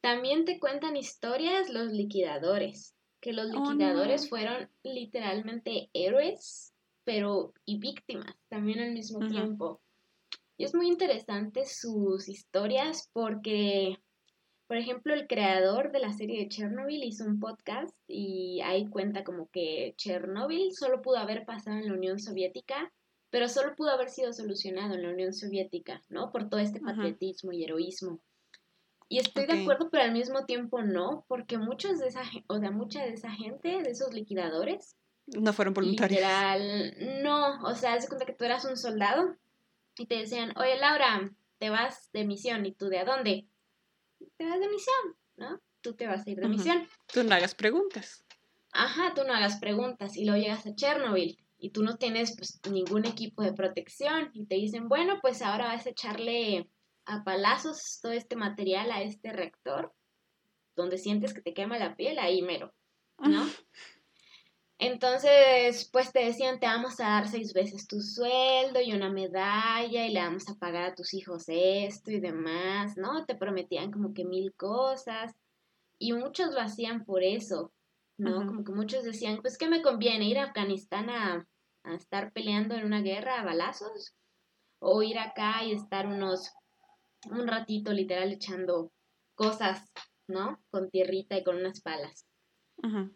También te cuentan historias los liquidadores que los oh, liquidadores fueron literalmente héroes, pero y víctimas también al mismo tiempo. Y es muy interesante sus historias porque, por ejemplo, el creador de la serie de Chernobyl hizo un podcast y ahí cuenta como que Chernobyl solo pudo haber pasado en la Unión Soviética, pero solo pudo haber sido solucionado en la Unión Soviética, ¿no? Por todo este patriotismo y heroísmo. Y estoy de acuerdo, pero al mismo tiempo no, porque muchos de esa, o sea, mucha de esa gente, de esos liquidadores,
no fueron voluntarios.
Literal, no, o sea, se cuenta que tú eras un soldado y te decían, oye Laura, te vas de misión, ¿y tú de a dónde? Te vas de misión, ¿no? Tú te vas a ir de misión.
Tú no hagas preguntas.
Ajá, tú no hagas preguntas y luego llegas a Chernobyl y tú no tienes pues ningún equipo de protección y te dicen, bueno, pues ahora vas a echarle a palazos todo este material a este reactor, donde sientes que te quema la piel, ahí mero, ¿no? [laughs] Entonces, pues te decían, te vamos a dar seis veces tu sueldo y una medalla y le vamos a pagar a tus hijos esto y demás, ¿no? Te prometían como que mil cosas y muchos lo hacían por eso, ¿no? Como que muchos decían, pues, ¿qué me conviene? ¿Ir a Afganistán a, a estar peleando en una guerra a balazos? ¿O ir acá y estar unos un ratito literal echando cosas, ¿no? Con tierrita y con unas palas.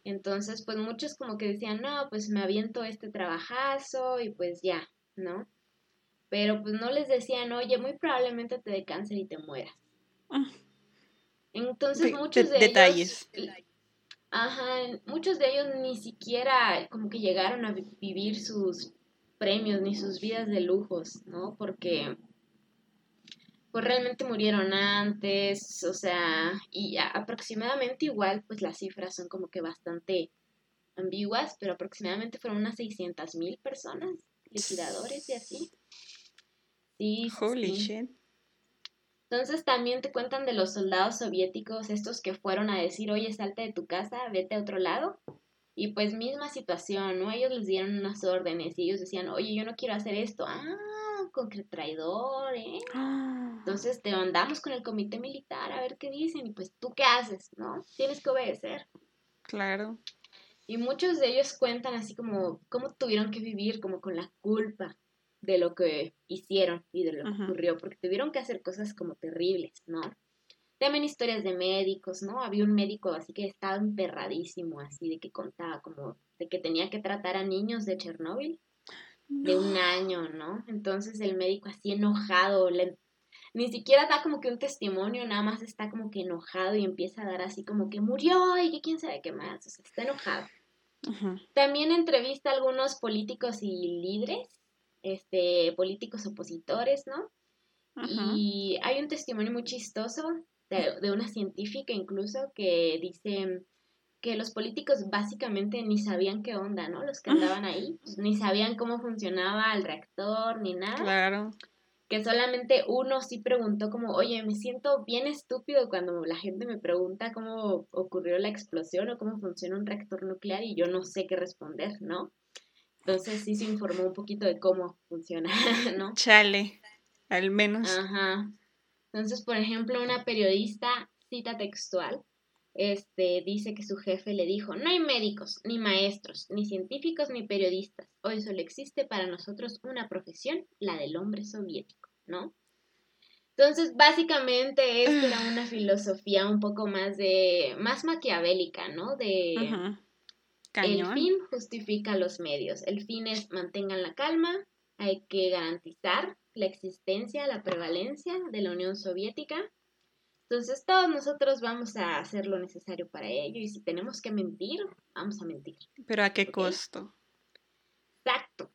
Entonces, pues muchos como que decían, no, pues me aviento este trabajazo y pues ya, ¿no? Pero pues no les decían, oye, muy probablemente te dé cáncer y te mueras. Ah. Entonces, muchos de, detalles. ellos... Ajá, muchos de ellos ni siquiera como que llegaron a vivir sus premios ni sus vidas de lujos, ¿no? Porque pues realmente murieron antes, o sea, y aproximadamente igual, pues las cifras son como que bastante ambiguas, pero aproximadamente fueron unas 600 mil personas, liquidadores y así. Sí, Holy shit. Entonces también te cuentan de los soldados soviéticos, estos que fueron a decir, oye, salte de tu casa, vete a otro lado. Y pues misma situación, ¿no? Ellos les dieron unas órdenes y ellos decían, oye, yo no quiero hacer esto. Ah, con que traidor, ¿eh? Ah. Entonces te mandamos con el comité militar a ver qué dicen y pues tú qué haces, ¿no? Tienes que obedecer.
Claro.
Y muchos de ellos cuentan así como cómo tuvieron que vivir como con la culpa de lo que hicieron y de lo que ocurrió, porque tuvieron que hacer cosas como terribles, ¿no? También historias de médicos, ¿no? Había un médico así que estaba emperradísimo, así de que contaba como de que tenía que tratar a niños de Chernóbil de un año, ¿no? Entonces el médico así enojado, ni siquiera da como que un testimonio, nada más está como que enojado y empieza a dar así como que murió y que quién sabe qué más, o sea, está enojado. También entrevista a algunos políticos y líderes, este, políticos opositores, ¿no? Y hay un testimonio muy chistoso de, de, una científica incluso que dice, que los políticos básicamente ni sabían qué onda, ¿no? Los que andaban ahí, pues, ni sabían cómo funcionaba el reactor ni nada. Claro. Que solamente uno sí preguntó como, oye, me siento bien estúpido cuando la gente me pregunta cómo ocurrió la explosión o cómo funciona un reactor nuclear y yo no sé qué responder, ¿no? Entonces sí se informó un poquito de cómo funciona, [laughs] ¿no?
Chale, al menos.
Ajá. Entonces, por ejemplo, una periodista, cita textual, este, dice que su jefe le dijo, no hay médicos, ni maestros, ni científicos, ni periodistas. Hoy solo existe para nosotros una profesión, la del hombre soviético, ¿no? Entonces, básicamente, esto era una [sighs] filosofía un poco más de, más maquiavélica, ¿no? De, el fin justifica los medios. El fin es mantengan la calma, hay que garantizar la existencia, la prevalencia de la Unión Soviética entonces todos nosotros vamos a hacer lo necesario para ello y si tenemos que mentir, vamos a mentir.
Pero ¿a qué costo?
Exacto.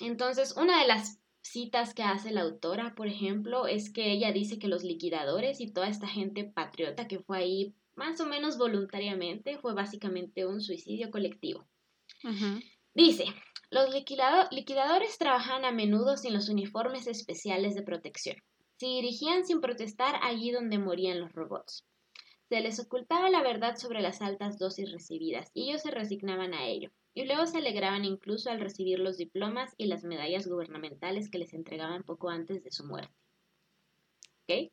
Entonces, una de las citas que hace la autora, por ejemplo, es que ella dice que los liquidadores y toda esta gente patriota que fue ahí más o menos voluntariamente fue básicamente un suicidio colectivo. Dice, los liquidadores trabajan a menudo sin los uniformes especiales de protección se dirigían sin protestar allí donde morían los robots. Se les ocultaba la verdad sobre las altas dosis recibidas y ellos se resignaban a ello, y luego se alegraban incluso al recibir los diplomas y las medallas gubernamentales que les entregaban poco antes de su muerte. ¿Ok?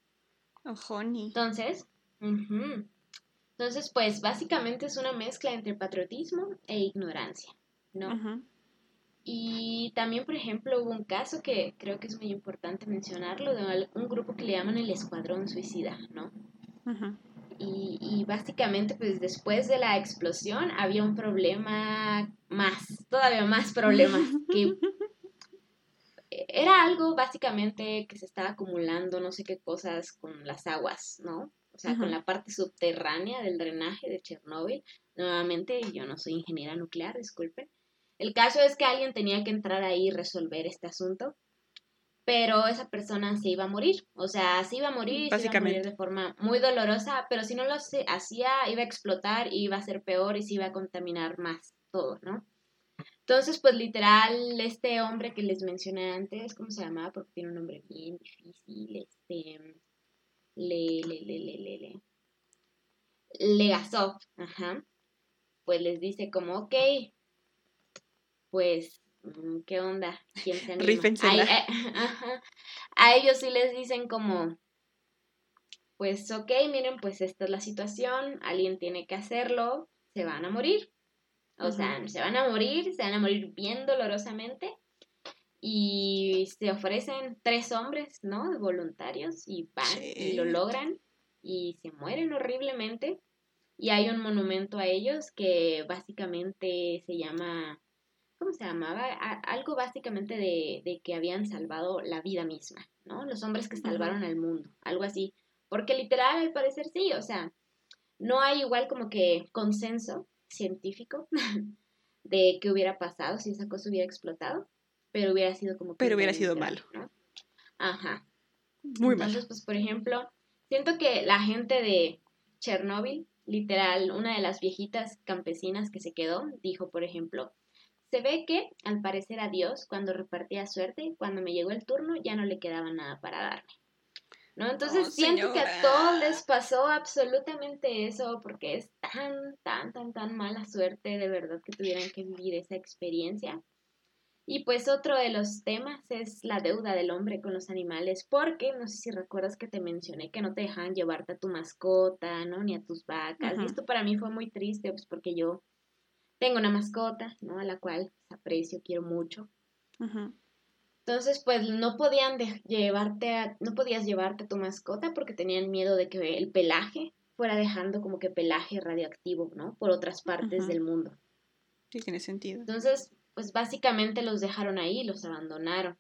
Entonces, entonces, pues básicamente es una mezcla entre patriotismo e ignorancia, ¿no? Y también, por ejemplo, hubo un caso que creo que es muy importante mencionarlo, de un grupo que le llaman el Escuadrón Suicida, ¿no? y, y, básicamente, pues después de la explosión había un problema más, todavía más problemas, [laughs] que era algo básicamente que se estaba acumulando, no sé qué cosas con las aguas, ¿no? O sea, con la parte subterránea del drenaje de Chernóbil. Nuevamente, yo no soy ingeniera nuclear, disculpen. El caso es que alguien tenía que entrar ahí y resolver este asunto, pero esa persona se iba a morir, o sea, se iba a morir, se iba a morir de forma muy dolorosa, pero si no lo hacía, iba a explotar y iba a ser peor y se iba a contaminar más todo, ¿no? Entonces, pues literal, este hombre que les mencioné antes, ¿cómo se llamaba? Porque tiene un nombre bien difícil, este, le, le, le, le, le, le, Legasov, ajá, pues les dice como, ok, pues, mm, ¿qué onda? ¿Quién se anima? A, [laughs] a ellos sí les dicen como, pues, ok, miren, pues esta es la situación, alguien tiene que hacerlo, se van a morir. O sea, se van a morir, se van a morir bien dolorosamente. Y se ofrecen tres hombres, ¿no? Voluntarios y van y lo logran y se mueren horriblemente. Y hay un monumento a ellos que básicamente se llama ¿cómo se llamaba? algo básicamente de, que habían salvado la vida misma, ¿no? Los hombres que salvaron al mundo, algo así. Porque literal, al parecer sí, o sea, no hay igual como que consenso científico [laughs] de qué hubiera pasado si esa cosa hubiera explotado, pero hubiera sido como...
Pero hubiera sido malo.
Ajá. Muy malo. Entonces, pues, por ejemplo, siento que la gente de Chernóbil, literal, una de las viejitas campesinas que se quedó, dijo, por ejemplo, se ve que, al parecer a Dios, cuando repartía suerte, cuando me llegó el turno, ya no le quedaba nada para darme. ¿No? Entonces siento que a todos les pasó absolutamente eso, porque es tan, tan, tan, tan mala suerte de verdad que tuvieran que vivir esa experiencia. Y pues otro de los temas es la deuda del hombre con los animales, porque no sé si recuerdas que te mencioné que no te dejaban llevarte a tu mascota, ¿no? Ni a tus vacas. Y esto para mí fue muy triste, pues porque yo tengo una mascota, ¿no? A la cual aprecio, quiero mucho. Entonces, pues no podían llevarte no podías llevarte a tu mascota porque tenían miedo de que el pelaje fuera dejando como que pelaje radioactivo, ¿no? Por otras partes del mundo.
Sí, tiene sentido.
Entonces, pues básicamente los dejaron ahí, los abandonaron.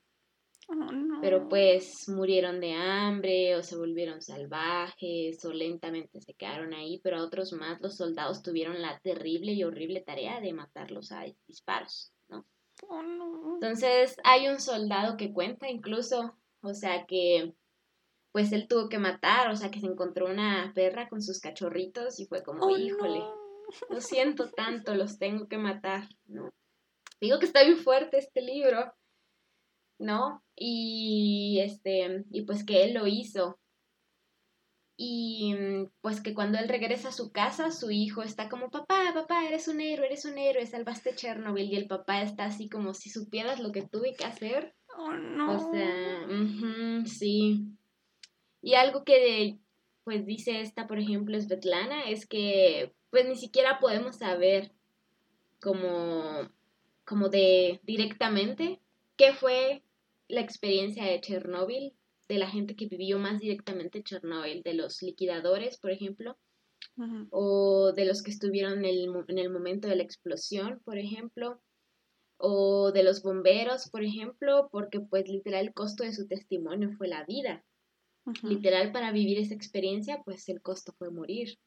Oh, Pero pues murieron de hambre o se volvieron salvajes o lentamente se quedaron ahí, pero a otros más los soldados tuvieron la terrible y horrible tarea de matarlos a disparos, ¿no? Oh, Entonces hay un soldado que cuenta incluso, o sea que pues él tuvo que matar, o sea que se encontró una perra con sus cachorritos y fue como, oh, híjole, lo siento tanto, [laughs] los tengo que matar, ¿no? Digo que está bien fuerte este libro, ¿no? Y este, y pues que él lo hizo. Y mm, pues que cuando él regresa a su casa, su hijo está como, papá, papá, eres un héroe, eres un héroe, salvaste Chernobyl. Y el papá está así como si supieras lo que tuve que hacer.
Oh, no.
O sea, sí. Y algo que pues dice esta, por ejemplo, Svetlana, es que pues ni siquiera podemos saber como, como de directamente qué fue la experiencia de Chernóbil, de la gente que vivió más directamente Chernóbil, de los liquidadores, por ejemplo, o de los que estuvieron en el, en el momento de la explosión, por ejemplo, o de los bomberos, por ejemplo, porque pues literal el costo de su testimonio fue la vida. Literal para vivir esa experiencia, pues el costo fue morir.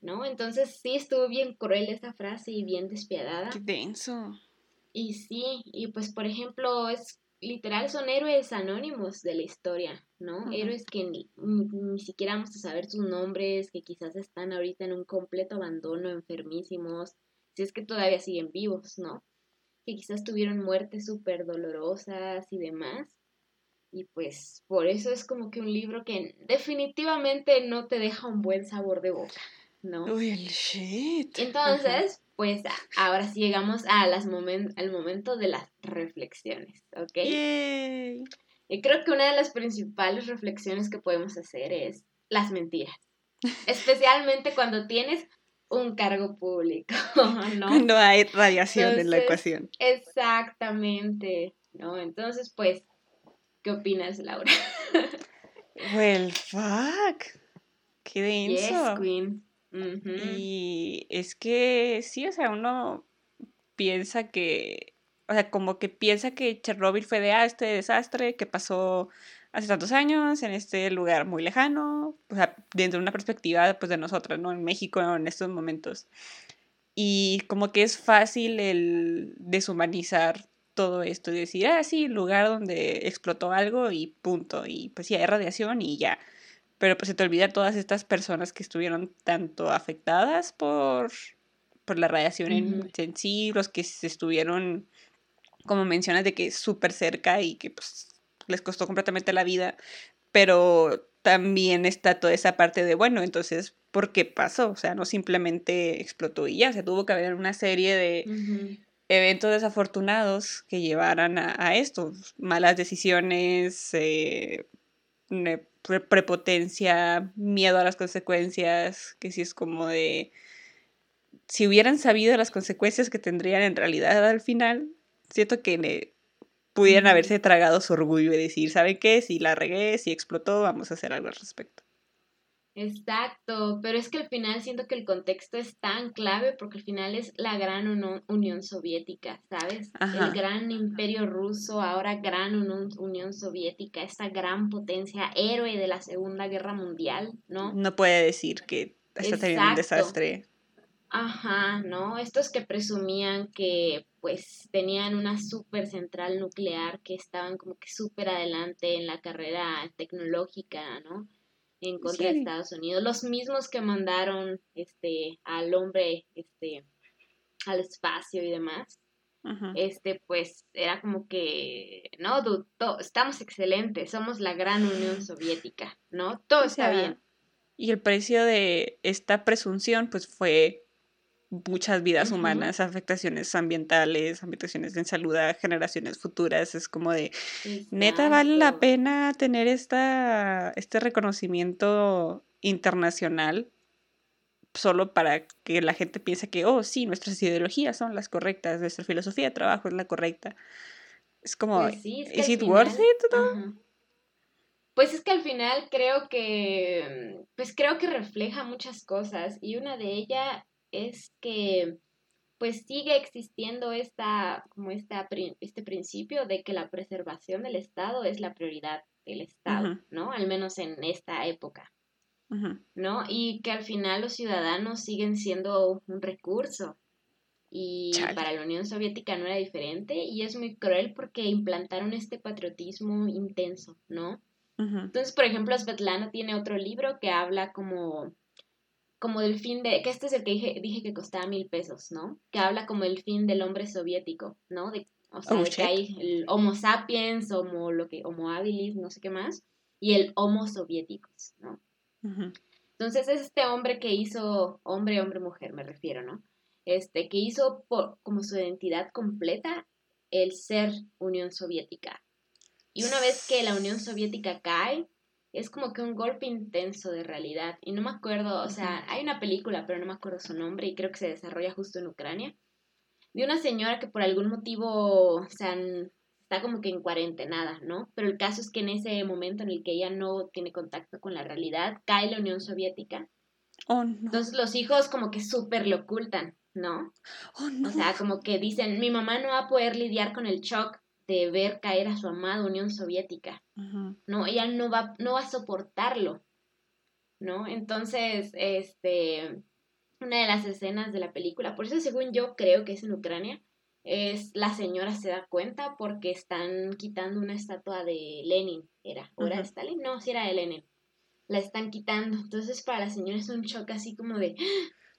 ¿No? Entonces sí estuvo bien cruel esa frase y bien despiadada.
Qué denso.
Y sí, y pues por ejemplo es literal son héroes anónimos de la historia, ¿no? Héroes que ni, ni, siquiera vamos a saber sus nombres, que quizás están ahorita en un completo abandono, enfermísimos, si es que todavía siguen vivos, ¿no? Que quizás tuvieron muertes súper dolorosas y demás. Y pues por eso es como que un libro que definitivamente no te deja un buen sabor de boca, ¿no?
Uy, el shit.
Entonces, pues ahora sí llegamos a las al momento de las reflexiones, ¿ok? Y creo que una de las principales reflexiones que podemos hacer es las mentiras. [laughs] Especialmente cuando tienes un cargo público, [laughs] ¿no?
No hay radiación en la ecuación.
Exactamente, ¿no? Entonces, pues, ¿qué opinas, Laura? [laughs]
well, fuck. Qué denso. Yes, Queen. Y es que sí, o sea, uno piensa que, o sea, como que piensa que Chernobyl fue de ah, este desastre que pasó hace tantos años, en este lugar muy lejano, o sea, dentro de una perspectiva pues, de nosotros, ¿no? En México en estos momentos. Y como que es fácil el deshumanizar todo esto y decir, ah, sí, lugar donde explotó algo y punto, y pues sí, hay radiación y ya. Pero pues se te olvida todas estas personas que estuvieron tanto afectadas por, por la radiación en, sí, los que se estuvieron, como mencionas, de que súper cerca y que pues les costó completamente la vida, pero también está toda esa parte de, bueno, entonces, ¿por qué pasó? O sea, no simplemente explotó y ya, se tuvo que haber una serie de eventos desafortunados que llevaran a, esto, malas decisiones, eh, prepotencia, miedo a las consecuencias, que si es como de, si hubieran sabido las consecuencias que tendrían en realidad al final, siento que pudieran haberse tragado su orgullo y decir, ¿saben qué? Si la regué, si explotó, vamos a hacer algo al respecto.
Exacto, pero es que al final siento que el contexto es tan clave porque al final es la gran Unión Soviética, ¿sabes? El gran imperio ruso, ahora gran Unión Soviética, esta gran potencia héroe de la Segunda Guerra Mundial, ¿no?
No puede decir que está teniendo un desastre.
Ajá, ¿no? Estos que presumían que pues tenían una super central nuclear, que estaban como que súper adelante en la carrera tecnológica, ¿no? En contra de Estados Unidos. Los mismos que mandaron este al hombre este al espacio y demás. Este, pues era como que, no, estamos excelentes, somos la gran Unión Soviética, ¿no? Todo está bien.
Y el precio de esta presunción, pues fue muchas vidas humanas, afectaciones ambientales, afectaciones en salud a generaciones futuras. Es como de, neta, vale la pena tener esta, este reconocimiento internacional solo para que la gente piense que, oh, sí, nuestras ideologías son las correctas, nuestra filosofía de trabajo es la correcta. Es como, pues ¿is it
worth it? Pues es que al final creo que, pues creo que refleja muchas cosas y una de ellas es que pues sigue existiendo esta, como esta, este principio de que la preservación del Estado es la prioridad del Estado, ¿no? Al menos en esta época, ¿no? Y que al final los ciudadanos siguen siendo un recurso. Y para la Unión Soviética no era diferente y es muy cruel porque implantaron este patriotismo intenso, ¿no? Entonces, por ejemplo, Svetlana tiene otro libro que habla como como del fin de, que este es el que dije, dije que costaba mil pesos, ¿no? Que habla como el fin del hombre soviético, ¿no? De, o sea, oh, que hay el Homo sapiens, Homo, lo que, Homo habilis, no sé qué más, y el Homo soviéticos, ¿no? Entonces es este hombre que hizo, hombre, hombre, mujer, me refiero, ¿no? Este, que hizo por, como su identidad completa el ser Unión Soviética. Y una vez que la Unión Soviética cae, es como que un golpe intenso de realidad. Y no me acuerdo, o sea, hay una película, pero no me acuerdo su nombre y creo que se desarrolla justo en Ucrania. De una señora que por algún motivo, o sea, está como que en cuarentena, ¿no? Pero el caso es que en ese momento en el que ella no tiene contacto con la realidad, cae la Unión Soviética. Oh, no. Entonces los hijos como que súper lo ocultan, ¿no? Oh, no. O sea, como que dicen, mi mamá no va a poder lidiar con el shock de ver caer a su amada Unión Soviética, ¿no? Ella no va, no va a soportarlo, ¿no? Entonces, este, una de las escenas de la película, por eso según yo creo que es en Ucrania, es la señora se da cuenta porque están quitando una estatua de Lenin, ¿era? ¿O era de Stalin? No, sí era de Lenin. La están quitando, entonces para la señora es un shock así como de,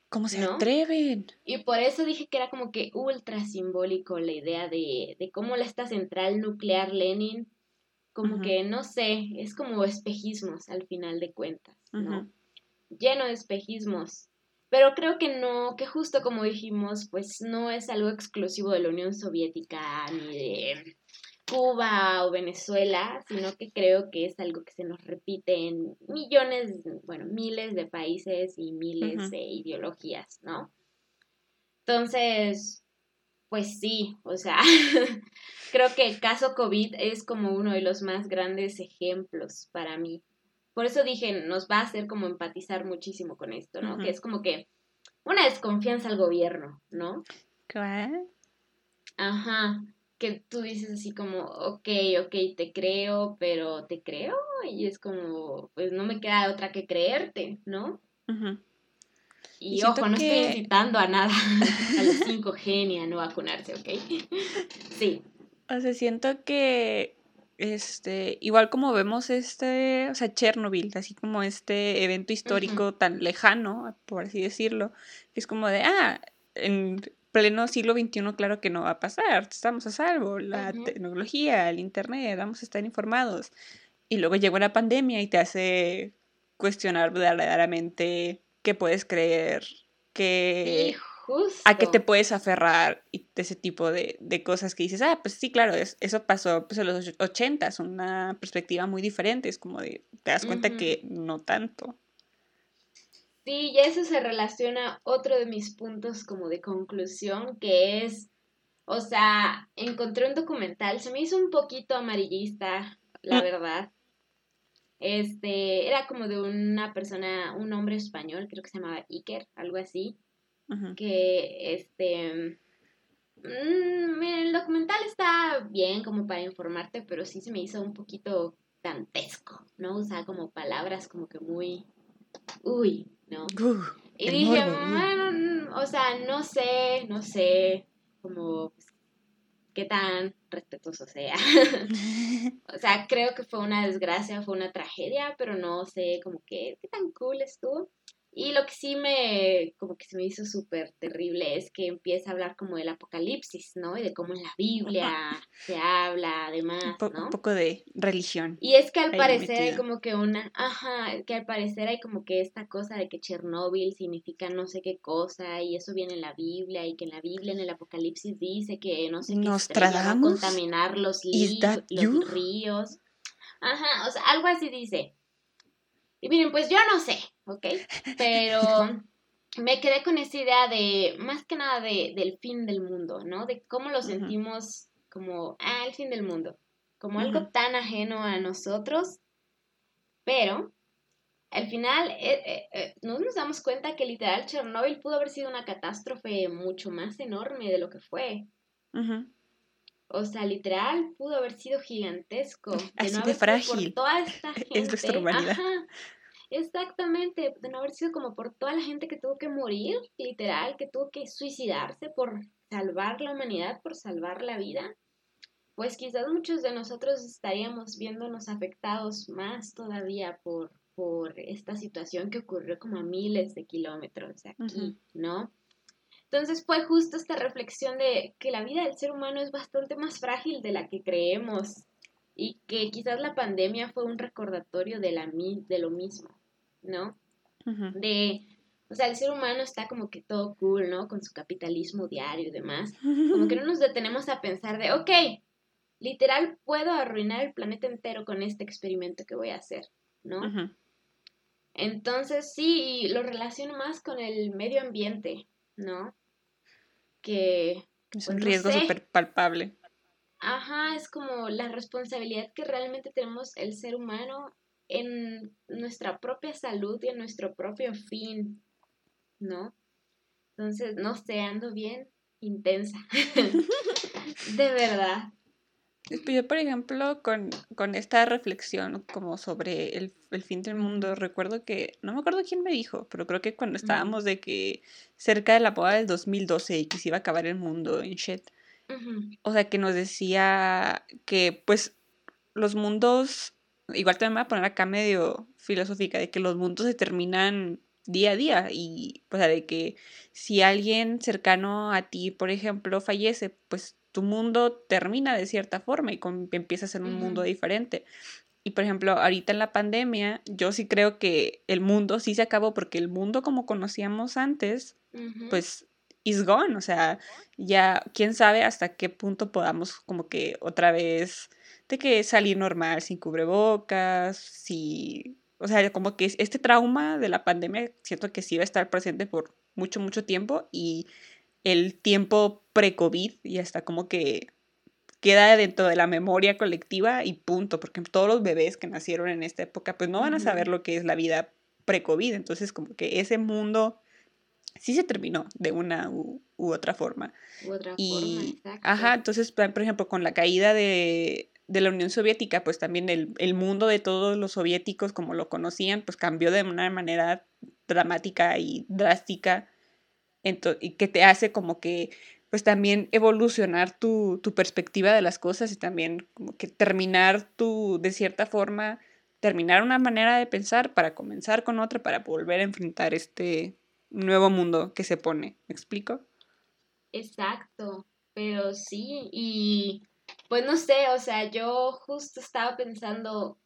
¿Cómo se atreven?
Y por eso dije que era como que ultra simbólico la idea de, de cómo esta central nuclear Lenin, como que, no sé, es como espejismos al final de cuentas, ¿no? Lleno de espejismos. Pero creo que no, que justo como dijimos, pues no es algo exclusivo de la Unión Soviética ni de Cuba o Venezuela, sino que creo que es algo que se nos repite en millones, bueno, miles de países y miles de ideologías, ¿no? Entonces, pues sí, o sea, [laughs] creo que el caso COVID es como uno de los más grandes ejemplos para mí. Por eso dije, nos va a hacer como empatizar muchísimo con esto, ¿no? Que es como que una desconfianza al gobierno, ¿no? ¿Qué? Ajá, que tú dices así como, ok, ok, te creo, pero ¿te creo? Y es como, pues no me queda otra que creerte, ¿no? Y, ojo, no estoy incitando a nada, [laughs] a los 5G ni a no vacunarse, ¿ok? [laughs] sí.
O sea, siento que, este, igual como vemos este, o sea, Chernobyl, así como este evento histórico tan lejano, por así decirlo, es como de, ah, en pleno siglo XXI, claro que no va a pasar, estamos a salvo, la tecnología, el internet, vamos a estar informados. Y luego llega una pandemia y te hace cuestionar verdaderamente qué puedes creer, qué, a qué te puedes aferrar y ese tipo de, cosas que dices, ah, pues sí, claro, eso pasó pues, en los ochentas, una perspectiva muy diferente, es como de, te das cuenta que no tanto.
Sí, y eso se relaciona otro de mis puntos como de conclusión, que es, o sea, encontré un documental, se me hizo un poquito amarillista, la mm. verdad. Este, era como de una persona, un hombre español, creo que se llamaba Iker, algo así, que, este, mmm, el documental está bien como para informarte, pero sí se me hizo un poquito dantesco, ¿no? Usa como palabras como que muy, uy, ¿no? y dije, bueno, o sea, no sé, no sé, como pues, qué tan respetuoso sea. [laughs] o sea, creo que fue una desgracia, fue una tragedia, pero no sé, como que qué tan cool estuvo. Y lo que sí me, como que se me hizo súper terrible es que empieza a hablar como del apocalipsis, ¿no? Y de cómo en la Biblia se habla, además,
¿no? Un poco de religión.
Y es que al parecer hay como que una, ajá, que al parecer hay como que esta cosa de que Chernóbil significa no sé qué cosa y eso viene en la Biblia y que en la Biblia, en el apocalipsis dice que no sé qué va a contaminar los, los ríos. Ajá, o sea, algo así dice. Y miren, pues yo no sé, ¿ok? [laughs] Pero me quedé con esa idea de, más que nada, de, del fin del mundo, ¿no? De cómo lo sentimos como, ah, el fin del mundo, como algo tan ajeno a nosotros, pero al final eh, eh, eh, nos damos cuenta que literal Chernobyl pudo haber sido una catástrofe mucho más enorme de lo que fue. O sea, literal, pudo haber sido gigantesco. De no haber frágil. Por toda esta gente. [laughs] Es nuestra humanidad. Exactamente, de no haber sido como por toda la gente que tuvo que morir, literal, que tuvo que suicidarse por salvar la humanidad, por salvar la vida. Pues quizás muchos de nosotros estaríamos viéndonos afectados más todavía por, por esta situación que ocurrió como a miles de kilómetros de aquí, ¿no? Entonces fue justo esta reflexión de que la vida del ser humano es bastante más frágil de la que creemos y que quizás la pandemia fue un recordatorio de, la, de lo mismo, ¿no? De, o sea, el ser humano está como que todo cool, ¿no? Con su capitalismo diario y demás. Como que no nos detenemos a pensar de, ok, literal puedo arruinar el planeta entero con este experimento que voy a hacer, ¿no? Entonces sí, lo relaciono más con el medio ambiente, ¿no? Que...
Es un pues, riesgo súper palpable.
Ajá, es como la responsabilidad que realmente tenemos el ser humano en nuestra propia salud y en nuestro propio fin, ¿no? Entonces, no sé, ando bien intensa. [laughs] de verdad.
Yo, por ejemplo, con, con esta reflexión como sobre el, el, fin del mundo, recuerdo que, no me acuerdo quién me dijo, pero creo que cuando estábamos de que cerca de la boda del 2012 y que se iba a acabar el mundo en shit, o sea, que nos decía que pues los mundos, igual también me voy a poner acá medio filosófica, de que los mundos se terminan día a día y o sea, de que si alguien cercano a ti, por ejemplo, fallece, pues tu mundo termina de cierta forma y empieza a ser un mundo diferente. Y por ejemplo, ahorita en la pandemia, yo sí creo que el mundo sí se acabó porque el mundo como conocíamos antes, pues is gone, o sea, ya quién sabe hasta qué punto podamos como que otra vez de que salir normal sin cubrebocas, si, o sea, como que este trauma de la pandemia siento que sí va a estar presente por mucho, mucho tiempo y el tiempo pre-COVID y hasta como que queda dentro de la memoria colectiva y punto, porque todos los bebés que nacieron en esta época pues no van a saber lo que es la vida pre-COVID, entonces como que ese mundo sí se terminó de una u, otra forma.
U otra y, forma,
Ajá, entonces, por ejemplo, con la caída de, de la Unión Soviética, pues también el, el, mundo de todos los soviéticos como lo conocían, pues cambió de una manera dramática y drástica, y que te hace como que pues también evolucionar tu, tu, perspectiva de las cosas y también como que terminar tu, de cierta forma, terminar una manera de pensar para comenzar con otra, para volver a enfrentar este nuevo mundo que se pone. ¿Me explico?
Exacto, pero sí, y pues no sé, o sea, yo justo estaba pensando,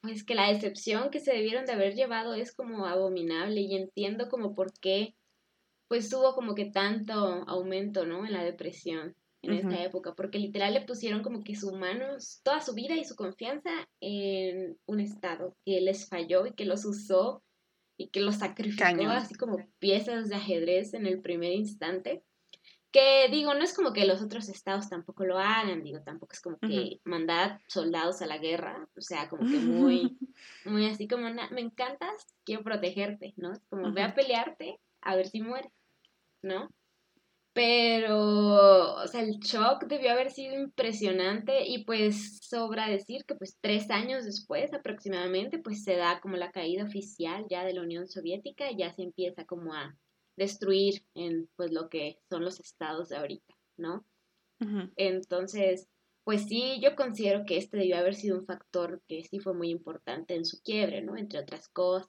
pues que la decepción que se debieron de haber llevado es como abominable y entiendo como por qué pues tuvo como que tanto aumento, ¿no? En la depresión en esta época, porque literal le pusieron como que sus manos, toda su vida y su confianza en un estado que les falló y que los usó y que los sacrificó así como piezas de ajedrez en el primer instante. Que digo, no es como que los otros estados tampoco lo hagan, digo, tampoco es como que mandar soldados a la guerra, o sea, como que muy, [laughs] muy así como, me encantas, quiero protegerte, ¿no? Como, ve a pelearte a ver si mueres. ¿no? Pero, o sea, el shock debió haber sido impresionante y pues sobra decir que pues tres años después aproximadamente pues se da como la caída oficial ya de la Unión Soviética y ya se empieza como a destruir en pues lo que son los estados de ahorita, ¿no? Entonces, pues sí, yo considero que este debió haber sido un factor que sí fue muy importante en su quiebre, ¿no? Entre otras cosas.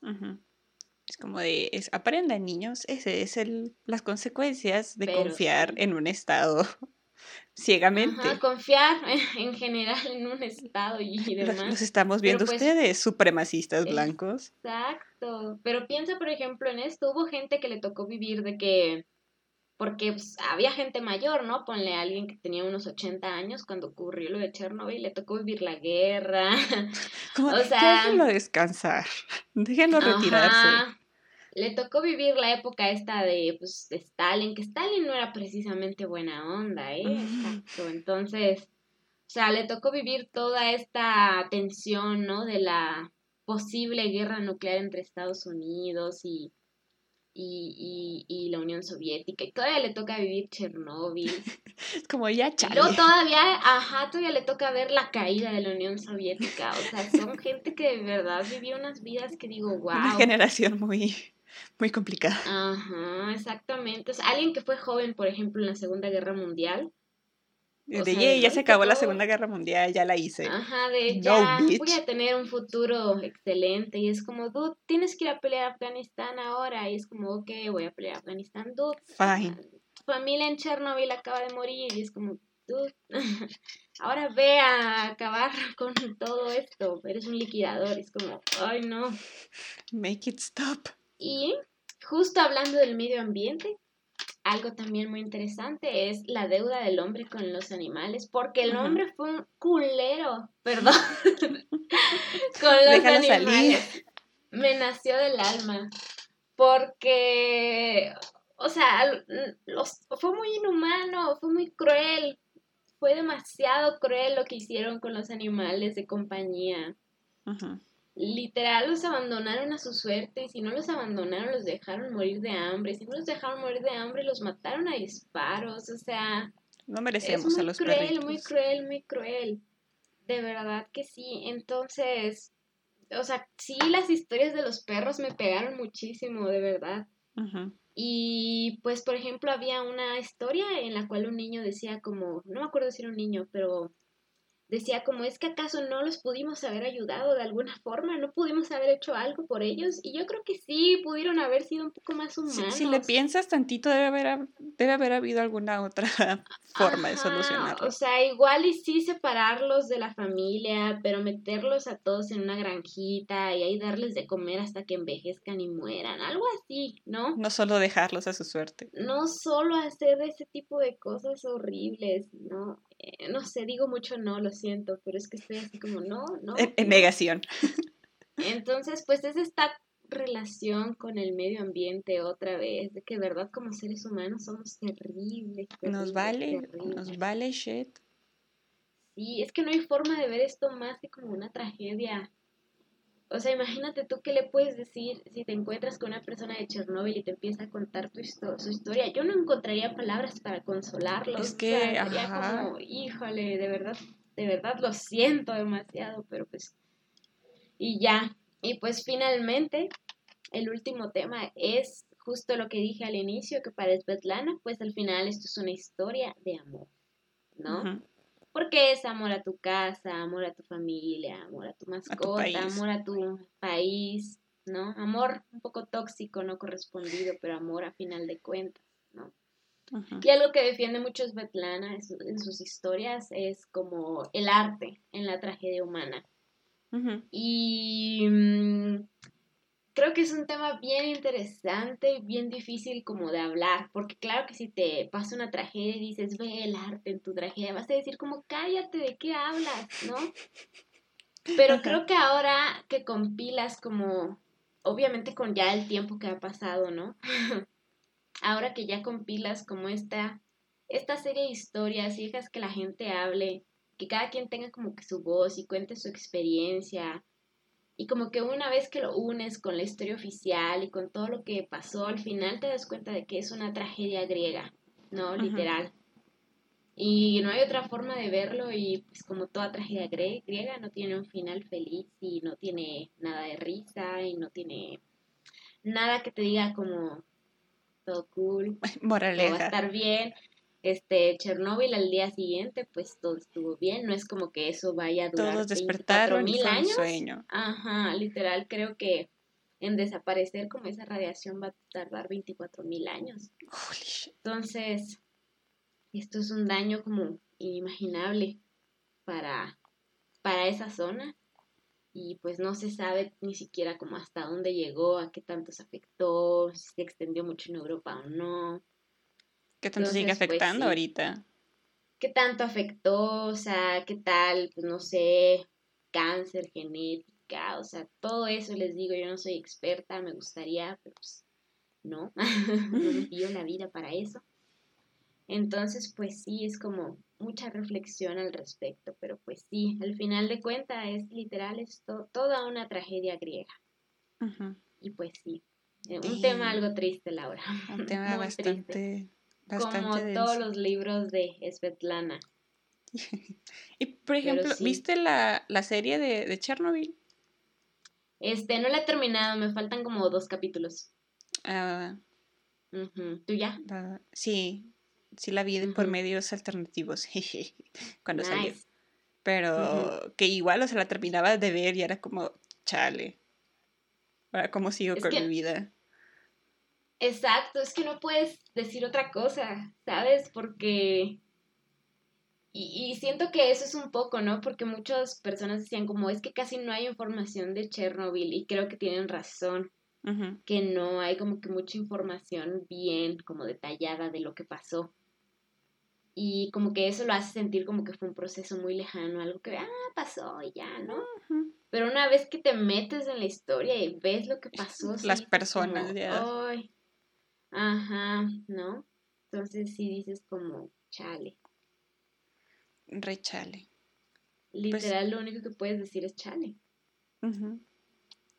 Es como de, es, aprendan niños, ese es el, las consecuencias de confiar en un estado ciegamente.
confiar [laughs] en general en un estado y [laughs] demás.
Los, estamos viendo pues ustedes, supremacistas blancos.
Exacto, pero piensa por ejemplo en esto, hubo gente que le tocó vivir de que, porque pues, había gente mayor, ¿no? Ponle a alguien que tenía unos 80 años cuando ocurrió lo de Chernobyl, le tocó vivir la guerra. [laughs]
o sea, déjenlo descansar, déjenlo retirarse
le tocó vivir la época esta de, pues, de Stalin, que Stalin no era precisamente buena onda, ¿eh? Exacto. Entonces, o sea, le tocó vivir toda esta tensión, ¿no? De la posible guerra nuclear entre Estados Unidos y, y, y, y la Unión Soviética. Y todavía le toca vivir Chernóbil. [laughs]
Como ya, chale.
Luego todavía, ajá, todavía le toca ver la caída de la Unión Soviética. O sea, son [laughs] gente que de verdad vivió unas vidas que digo, wow.
Una generación muy muy complicada.
Ajá, exactamente. O sea, alguien que fue joven, por ejemplo, en la Segunda Guerra Mundial.
De ya se acabó la Segunda Guerra Mundial, ya la hice.
Ajá, de ya voy a tener un futuro excelente. Y es como, dude, tienes que ir a pelear a Afganistán ahora. Y es como, ok, voy a pelear a Afganistán, dude.
Fine.
Tu familia en Chernobyl acaba de morir. Y es como, dude, [laughs] ahora ve a acabar [laughs] con todo esto. Eres un liquidador. Y es como, ay, no.
Make it stop.
Y justo hablando del medio ambiente, algo también muy interesante es la deuda del hombre con los animales, porque el hombre fue un culero, perdón, [laughs] con los animales. Me nació del alma, porque, o sea, los, fue muy inhumano, fue muy cruel, fue demasiado cruel lo que hicieron con los animales de compañía. Ajá literal los abandonaron a su suerte y si no los abandonaron los dejaron morir de hambre, si no los dejaron morir de hambre los mataron a disparos, o sea,
no merecemos a los
cruel, Muy cruel, muy cruel, de verdad que sí, entonces, o sea, sí las historias de los perros me pegaron muchísimo, de verdad. Y pues, por ejemplo, había una historia en la cual un niño decía como, no me acuerdo si era un niño, pero decía como es que acaso no los pudimos haber ayudado de alguna forma, no pudimos haber hecho algo por ellos y yo creo que sí pudieron haber sido un poco más humanos.
Si, le piensas tantito debe haber, debe haber habido alguna otra [laughs] forma de solucionarlo.
O sea, igual y sí separarlos de la familia, pero meterlos a todos en una granjita y ahí darles de comer hasta que envejezcan y mueran, algo así, ¿no?
No solo dejarlos a su suerte.
No solo hacer ese tipo de cosas horribles, ¿no? Eh, no sé, digo mucho no, lo siento, pero es que estoy así como, no, no.
En, negación. [laughs]
Entonces, pues es esta relación con el medio ambiente otra vez, de que verdad como seres humanos somos terribles.
nos vale, nos vale shit.
Sí, es que no hay forma de ver esto más que como una tragedia o sea, imagínate tú qué le puedes decir si te encuentras con una persona de Chernóbil y te empieza a contar tu su historia. Yo no encontraría palabras para consolarlo. Es que, como, híjole, de verdad, de verdad lo siento demasiado, pero pues. Y ya. Y pues finalmente, el último tema es justo lo que dije al inicio, que para Svetlana, pues al final esto es una historia de amor, ¿no? Porque es amor a tu casa, amor a tu familia, amor a tu mascota, amor a tu país, ¿no? Amor un poco tóxico, no correspondido, pero amor a final de cuentas, ¿no? Y algo que defiende mucho Svetlana en, sus historias es como el arte en la tragedia humana. Y creo que es un tema bien interesante y bien difícil como de hablar, porque claro que si te pasa una tragedia y dices, ve el arte en tu tragedia, vas a decir como, cállate, ¿de qué hablas? ¿No? Pero creo que ahora que compilas como, obviamente con ya el tiempo que ha pasado, ¿no? [laughs] ahora que ya compilas como esta, esta serie de historias y dejas que la gente hable, que cada quien tenga como que su voz y cuente su experiencia, y como que una vez que lo unes con la historia oficial y con todo lo que pasó, al final te das cuenta de que es una tragedia griega, ¿no? Literal. Y no hay otra forma de verlo y pues como toda tragedia griega no tiene un final feliz y no tiene nada de risa y no tiene nada que te diga como todo cool, [laughs] Moraleja. Todo va a estar bien este Chernóbil al día siguiente, pues todo estuvo bien, no es como que eso vaya a durar Todos despertaron mil años. Sueño. Ajá, literal, creo que en desaparecer como esa radiación va a tardar 24 mil años. Entonces, esto es un daño como inimaginable para, para esa zona y pues no se sabe ni siquiera como hasta dónde llegó, a qué tanto se afectó, si se extendió mucho en Europa o no.
¿Qué tanto sigue pues, afectando ahorita?
¿Qué tanto afectó? O sea, ¿qué tal? Pues no sé, cáncer, genética, o sea, todo eso les digo, yo no soy experta, me gustaría, pero pues no, [laughs] no me pido la vida para eso. Entonces, pues sí, es como mucha reflexión al respecto, pero pues sí, al final de cuentas es literal, es toda una tragedia griega. Y pues sí, eh, un tema algo triste, Laura. Un tema [laughs] bastante como todos los libros de Svetlana. [laughs]
y por ejemplo, ¿viste la, serie de, Chernobyl?
Este, no la he terminado, me faltan como dos capítulos. Ah. ¿Tú ya?
sí, sí la vi por medios alternativos [laughs] cuando salió. Pero que igual, o sea, la terminaba de ver y era como, chale. Ahora, ¿cómo sigo con mi vida?
Exacto, es que no puedes decir otra cosa, ¿sabes? Porque... Y, siento que eso es un poco, ¿no? Porque muchas personas decían como es que casi no hay información de Chernobyl y creo que tienen razón, que no hay como que mucha información bien, como detallada de lo que pasó. Y como que eso lo hace sentir como que fue un proceso muy lejano, algo que, ah, pasó y ya, ¿no? Pero una vez que te metes en la historia y ves lo que pasó, las personas, ya. Ay, Ajá, ¿no? Entonces sí dices como chale.
Re chale.
Pues Literal, lo único que puedes decir es chale.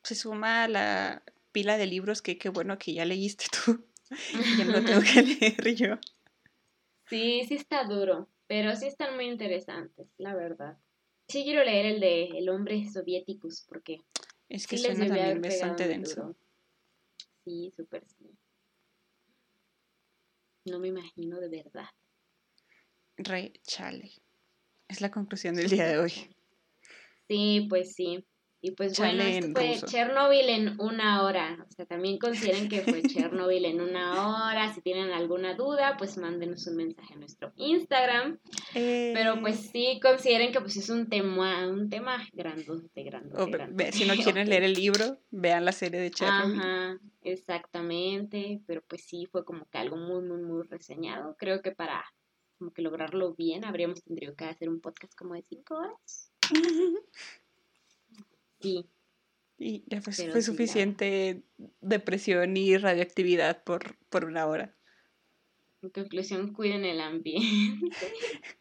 Se suma a la pila de libros que qué bueno que ya leíste tú. [laughs] ya no tengo que [laughs] leer yo.
Sí, sí está duro, pero sí están muy interesantes, la verdad. Sí quiero leer el de El hombre soviéticos porque es que suena también bastante denso. Sí, súper sí. No me imagino de verdad.
Re chale. Es la conclusión del día de hoy. [laughs]
Sí, pues sí. Y pues bueno, esto fue Chernobyl en una hora. O sea, también consideren que fue [laughs] Chernobyl en una hora. Si tienen alguna duda, pues mándenos un mensaje a nuestro Instagram. Pero pues eh. sí, consideren que pues es un tema, un tema grandote, grandote,
Si no quieren [laughs] leer el libro, vean la serie de Chernobyl.
Ajá, exactamente. Pero pues sí, fue como que algo muy, muy, muy reseñado. Creo que para como que lograrlo bien, habríamos tendría que hacer un podcast como de cinco horas. [laughs]
Sí. Y ya fue, suficiente depresión y radioactividad por, por una hora.
En conclusión, cuiden el ambiente.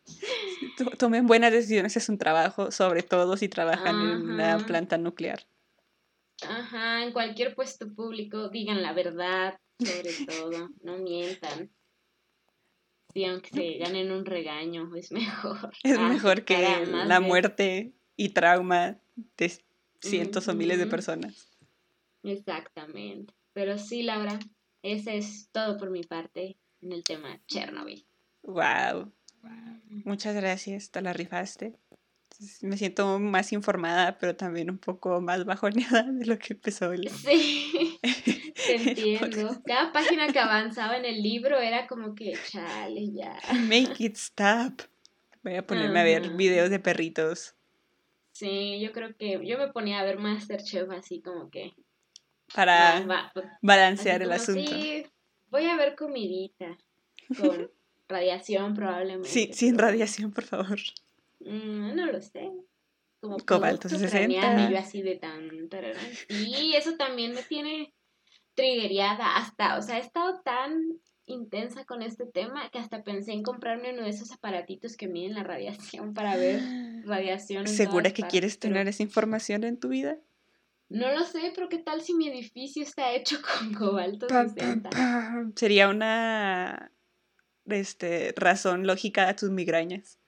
[laughs]
Tomen buenas decisiones, es un trabajo, sobre todo si trabajan en una planta nuclear.
Ajá, en cualquier puesto público, digan la verdad, sobre todo, no mientan. Sí, aunque se ganen un regaño, es mejor.
Es mejor que la muerte y trauma de cientos o miles de personas.
Exactamente. Pero sí, Laura, ese es todo por mi parte en el tema Chernobyl.
Wow. Muchas gracias, te la rifaste. Me siento más informada, pero también un poco más bajoneada [laughs] de lo que empezó el...
Sí, [laughs] te entiendo. Cada página que avanzaba en el libro era como que, chale, ya.
Make it stop. Voy a ponerme a ver videos de perritos.
Sí, yo creo que yo me ponía a ver Masterchef así como que...
Para balancear el asunto.
Sí, voy a ver comidita con [laughs] radiación probablemente.
Sí, sin radiación, por favor.
Mm, no lo sé.
Como Cobalto 60.
Y yo así de tan... Y eso también me tiene triggeriada hasta, o sea, he estado tan intensa con este tema que hasta pensé en comprarme uno de esos aparatitos que miden la radiación para ver [gasps] radiación.
¿Segura que quieres tener esa información en tu vida?
No lo sé, pero ¿qué tal si mi edificio está hecho [laughs] con cobalto
Sería una este, razón lógica a tus migrañas.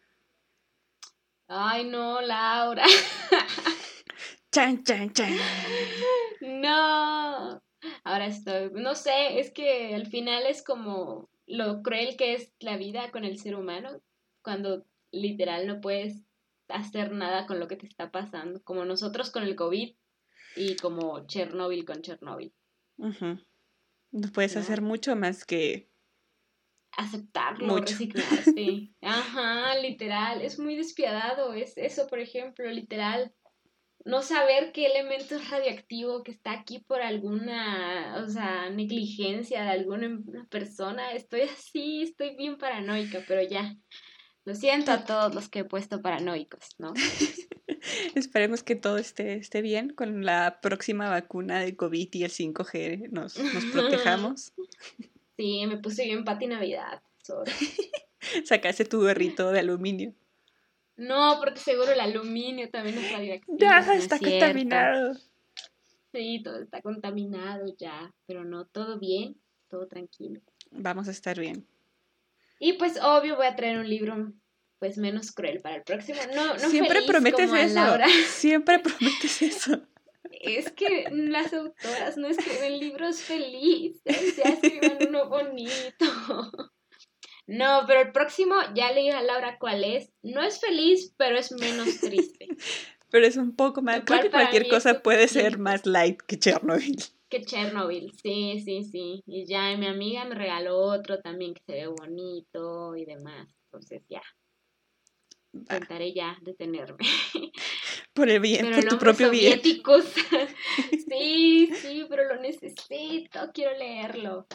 Ay, no, Laura. [laughs]
chan, chan, chan. [laughs]
No. Ahora estoy, no sé, es que al final es como lo cruel que es la vida con el ser humano, cuando literal no puedes hacer nada con lo que te está pasando, como nosotros con el COVID y como Chernobyl con Chernobyl.
No puedes hacer mucho más que
aceptarlo, reciclarte. Ajá, literal, es muy despiadado, es eso, por ejemplo, literal no saber qué elemento es radioactivo que está aquí por alguna, o sea, negligencia de alguna persona. Estoy así, estoy bien paranoica, pero ya. Lo siento a todos los que he puesto paranoicos, ¿no? [laughs]
Esperemos que todo esté, esté bien con la próxima vacuna de COVID y el 5G. Nos, nos protejamos. [laughs]
Sí, me puse bien pati Navidad. [laughs]
Sacaste tu gorrito de aluminio.
No, porque seguro el aluminio también es radioactivo.
Ya, está contaminado.
Sí, todo está contaminado ya, pero no, todo bien, todo tranquilo.
Vamos a estar bien.
Y pues obvio voy a traer un libro pues menos cruel para el próximo. No, no
Siempre prometes eso. [laughs] Siempre prometes eso.
Es que las autoras no escriben libros felices, ya escriben uno bonito. No, pero el próximo, ya le dije a Laura cuál es. No es feliz, pero es menos [laughs] triste.
pero es un poco más. Creo que cualquier cosa puede ser más light que Chernobyl. [laughs]
Que Chernobyl, sí, sí, sí. Y ya mi amiga me regaló otro también que se ve bonito y demás. Entonces ya. Intentaré ya detenerme. [laughs]
Por el bien, por tu propio bien.
sí, sí, pero lo necesito, quiero leerlo.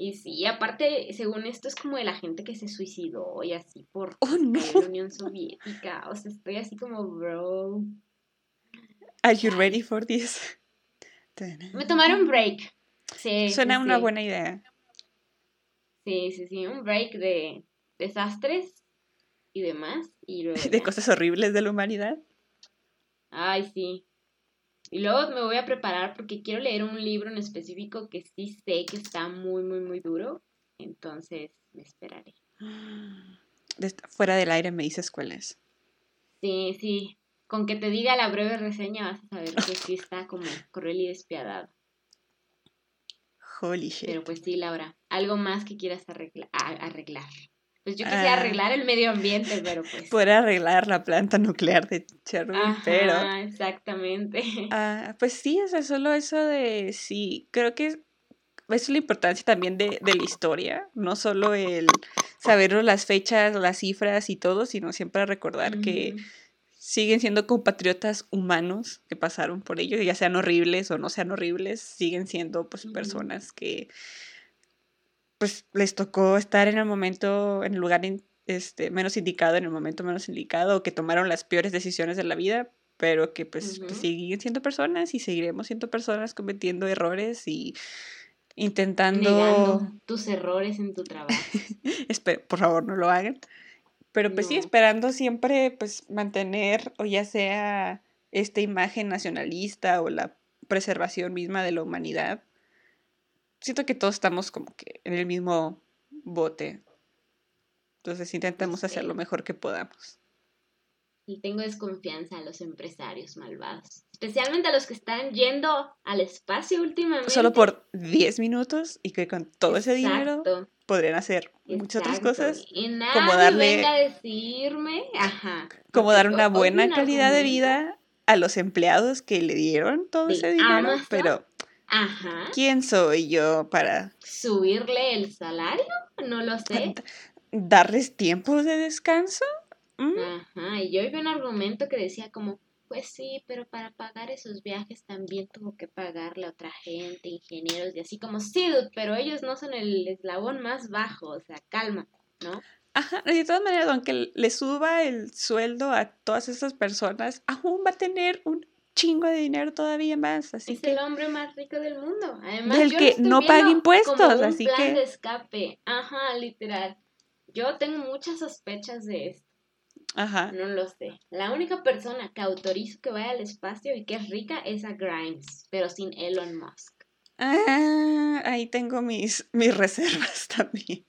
Y sí, aparte, según esto, es como de la gente que se suicidó y así por
oh,
la Unión Soviética. O sea, estoy así como, bro.
Are you ready for this? [laughs]
Me tomaron un break. Sí,
Suena una buena idea.
Sí, sí, sí, un break de desastres y demás. Y [laughs]
de cosas horribles de la humanidad.
Ay, sí. Y luego me voy a preparar porque quiero leer un libro en específico que sí sé que está muy, muy, muy duro. Entonces me esperaré.
Fuera del aire me dices cuál es.
Sí, sí. Con que te diga la breve reseña vas a saber que sí está como cruel y despiadado.
Holy shit.
Pero pues sí, Laura. Algo más que quieras arreglar. Pues yo quisiera ah. arreglar el medio ambiente, pero pues.
Poder arreglar la planta nuclear de Chernobyl, pero.
Exactamente. [laughs]
Ah, pues sí, o sea, solo eso de sí, creo que es la importancia también de, de, la historia, no solo el saber las fechas, las cifras y todo, sino siempre recordar que siguen siendo compatriotas humanos que pasaron por ello, ya sean horribles o no sean horribles, siguen siendo pues personas que pues les tocó estar en el momento, en el lugar este, menos indicado, en el momento menos indicado, o que tomaron las peores decisiones de la vida, pero que pues, pues siguen siendo personas y seguiremos siendo personas cometiendo errores y intentando...
Negando tus errores en tu trabajo. [laughs]
por favor, no lo hagan. Pero pues sí, esperando siempre pues mantener o ya sea esta imagen nacionalista o la preservación misma de la humanidad. Siento que todos estamos como que en el mismo bote. Entonces intentemos hacer lo mejor que podamos.
Y tengo desconfianza a los empresarios malvados. Especialmente a los que están yendo al espacio últimamente.
Solo por 10 minutos y que con todo ese dinero podrían hacer muchas otras cosas.
Y nadie como darle, venga a decirme, ajá.
Como dar una buena calidad de vida a los empleados que le dieron todo ese dinero, pero
ajá.
¿quién soy yo para
subirle el salario? No lo sé.
Darles tiempo de descanso?
¿Mm? Ajá, y yo vi un argumento que decía como, pues sí, pero para pagar esos viajes también tuvo que pagarle a otra gente, ingenieros y así como, sí, pero ellos no son el eslabón más bajo, o sea, calma, ¿no?
Ajá, de todas maneras, aunque le suba el sueldo a todas esas personas, aún va a tener un chingo de dinero todavía más. Así
es el hombre más rico del mundo. Además,
del que no paga impuestos, como un así
plan de escape. Ajá, literal. Yo tengo muchas sospechas de esto.
Ajá.
No lo sé. La única persona que autorizo que vaya al espacio y que es rica es a Grimes, pero sin Elon Musk.
Ah, ahí tengo mis, mis reservas [laughs] también.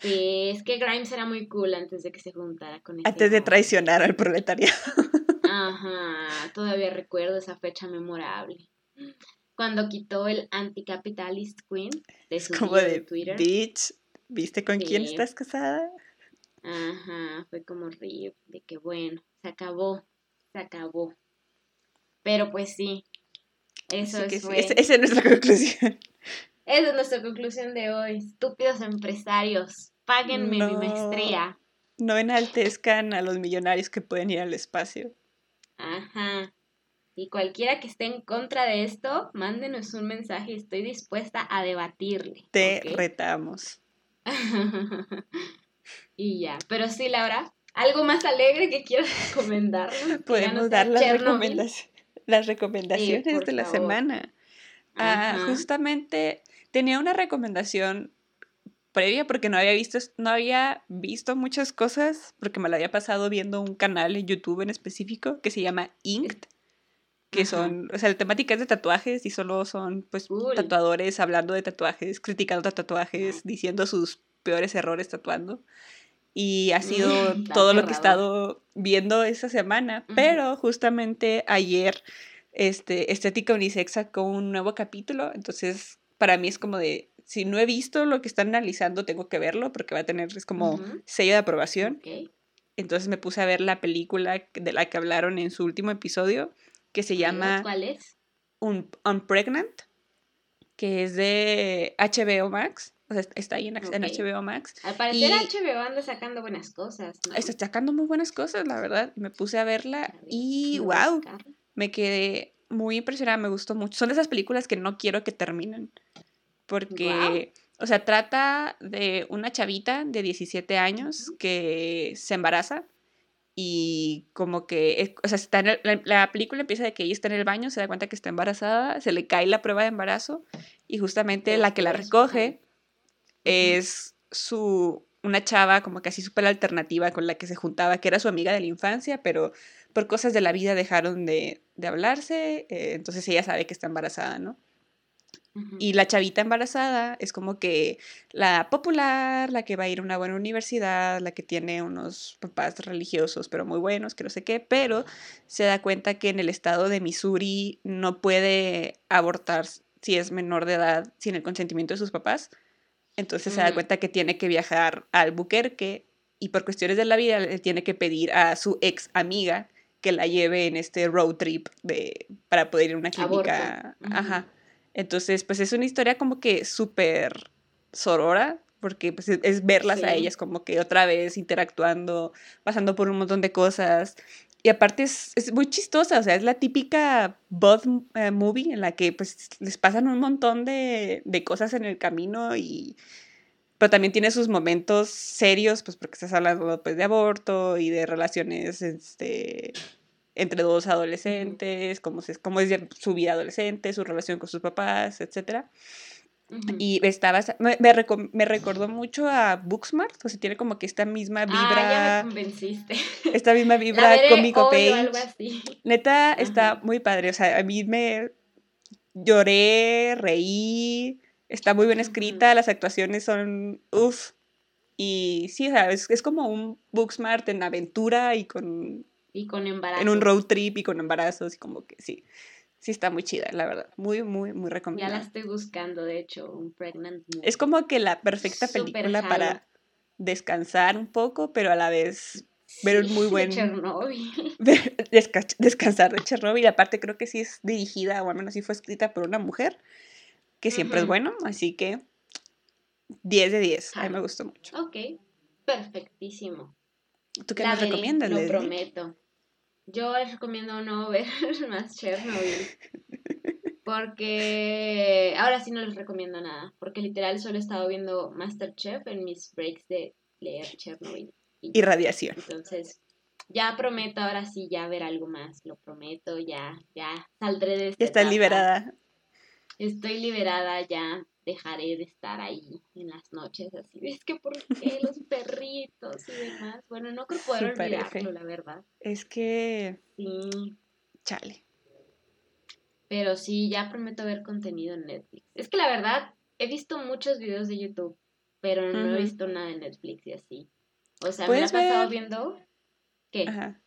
Sí, es que Grimes era muy cool antes de que se juntara con
Antes de traicionar al proletariado. [laughs]
Ajá, todavía recuerdo esa fecha memorable. Cuando quitó el anticapitalist queen de su Como de, Twitter.
Bitch, ¿viste con quién estás casada?
Ajá, fue como río de que bueno, se acabó, se acabó. Pero pues sí, eso es.
esa es nuestra [laughs] conclusión.
Esa es nuestra conclusión de hoy. Estúpidos empresarios, páguenme mi maestría.
No enaltezcan a los millonarios que pueden ir al espacio.
Ajá. Y cualquiera que esté en contra de esto, mándenos un mensaje. Estoy dispuesta a debatirle.
Te retamos. [laughs]
Y ya. Pero sí, Laura, algo más alegre que quieras [laughs] recomendarnos.
Podemos dar las, las recomendaciones de la semana. Ah, justamente tenía una recomendación previa porque no había visto no había visto muchas cosas porque me la había pasado viendo un canal en YouTube en específico que se llama Inked que son, o sea, la temática es de tatuajes y solo son pues tatuadores hablando de tatuajes, criticando tatuajes, diciendo sus peores errores tatuando. Y ha sido [laughs] todo lo que he estado viendo esa semana. Pero justamente ayer, este, Estética Unisex sacó un nuevo capítulo, entonces para mí es como de, si no he visto lo que están analizando, tengo que verlo porque va a tener, es como sello de aprobación. Entonces me puse a ver la película de la que hablaron en su último episodio, que se llama...
¿Cuál es?
Un, Unpregnant, que es de HBO Max está ahí en, HBO Max.
Al parecer HBO anda sacando buenas cosas.
Está sacando muy buenas cosas, la verdad. Me puse a verla y wow, me quedé muy impresionada, me gustó mucho. Son de esas películas que no quiero que terminen. Porque, o sea, trata de una chavita de 17 años que se embaraza y como que, o sea, está en la, película empieza de que ella está en el baño, se da cuenta que está embarazada, se le cae la prueba de embarazo y justamente la que la recoge es su una chava como casi súper alternativa con la que se juntaba, que era su amiga de la infancia, pero por cosas de la vida dejaron de, hablarse, eh, entonces ella sabe que está embarazada, ¿no? Y la chavita embarazada es como que la popular, la que va a ir a una buena universidad, la que tiene unos papás religiosos, pero muy buenos, que no sé qué, pero se da cuenta que en el estado de Missouri no puede abortar si es menor de edad sin el consentimiento de sus papás. Entonces se da cuenta que tiene que viajar al Albuquerque y por cuestiones de la vida le tiene que pedir a su ex amiga que la lleve en este road trip de, para poder ir a una clínica. Ajá. Entonces, pues es una historia como que súper sorora, porque pues es verlas a ellas como que otra vez interactuando, pasando por un montón de cosas. Y aparte es, es muy chistosa, o sea, es la típica bud eh, movie en la que pues les pasan un montón de, de cosas en el camino y pero también tiene sus momentos serios, pues porque estás hablando pues, de aborto y de relaciones este, entre dos adolescentes, cómo, es, cómo es su vida adolescente, su relación con sus papás, etc. Y estaba, me, me, recordó mucho a Booksmart, o sea, tiene como que esta misma vibra.
Ah, ya me convenciste.
Esta misma vibra cómico page. Neta, está muy padre, o sea, a mí me lloré, reí, Está muy bien escrita, las actuaciones son uff. Y sí, ¿sabes? Es, como un Booksmart en aventura y con...
Y con embarazos.
En un road trip y con embarazos y como que sí. Sí está muy chida, la verdad. Muy, muy, muy recomendable.
Ya la estoy buscando, de hecho, un pregnant
Es como que la perfecta película para descansar un poco, pero a la vez ver un muy [laughs] buen...
Chernobyl. [laughs]
descansar de Chernobyl. Aparte creo que sí es dirigida, o al menos sí fue escrita por una mujer que siempre es bueno, así que 10 de 10, a mí me gustó mucho.
Ok, perfectísimo.
¿Tú qué nos recomiendas,
Lo prometo. Yo les recomiendo no ver [laughs] más Chernobyl. Porque ahora sí no les recomiendo nada. Porque literal solo he estado viendo Masterchef en mis breaks de leer Chernobyl.
Y, radiación.
Entonces, ya prometo ahora sí ya ver algo más. Lo prometo, ya, ya saldré de esta. Ya
estás liberada
estoy liberada ya, dejaré de estar ahí en las noches así. Es que, ¿por qué los perritos y demás? Bueno, no creo poder olvidarlo, la verdad.
Es que... Sí. Chale.
Pero sí, ya prometo ver contenido en Netflix. Es que la verdad, he visto muchos videos de YouTube, pero no he visto nada en Netflix y así. O sea, me la he pasado viendo... ¿Qué? Ajá.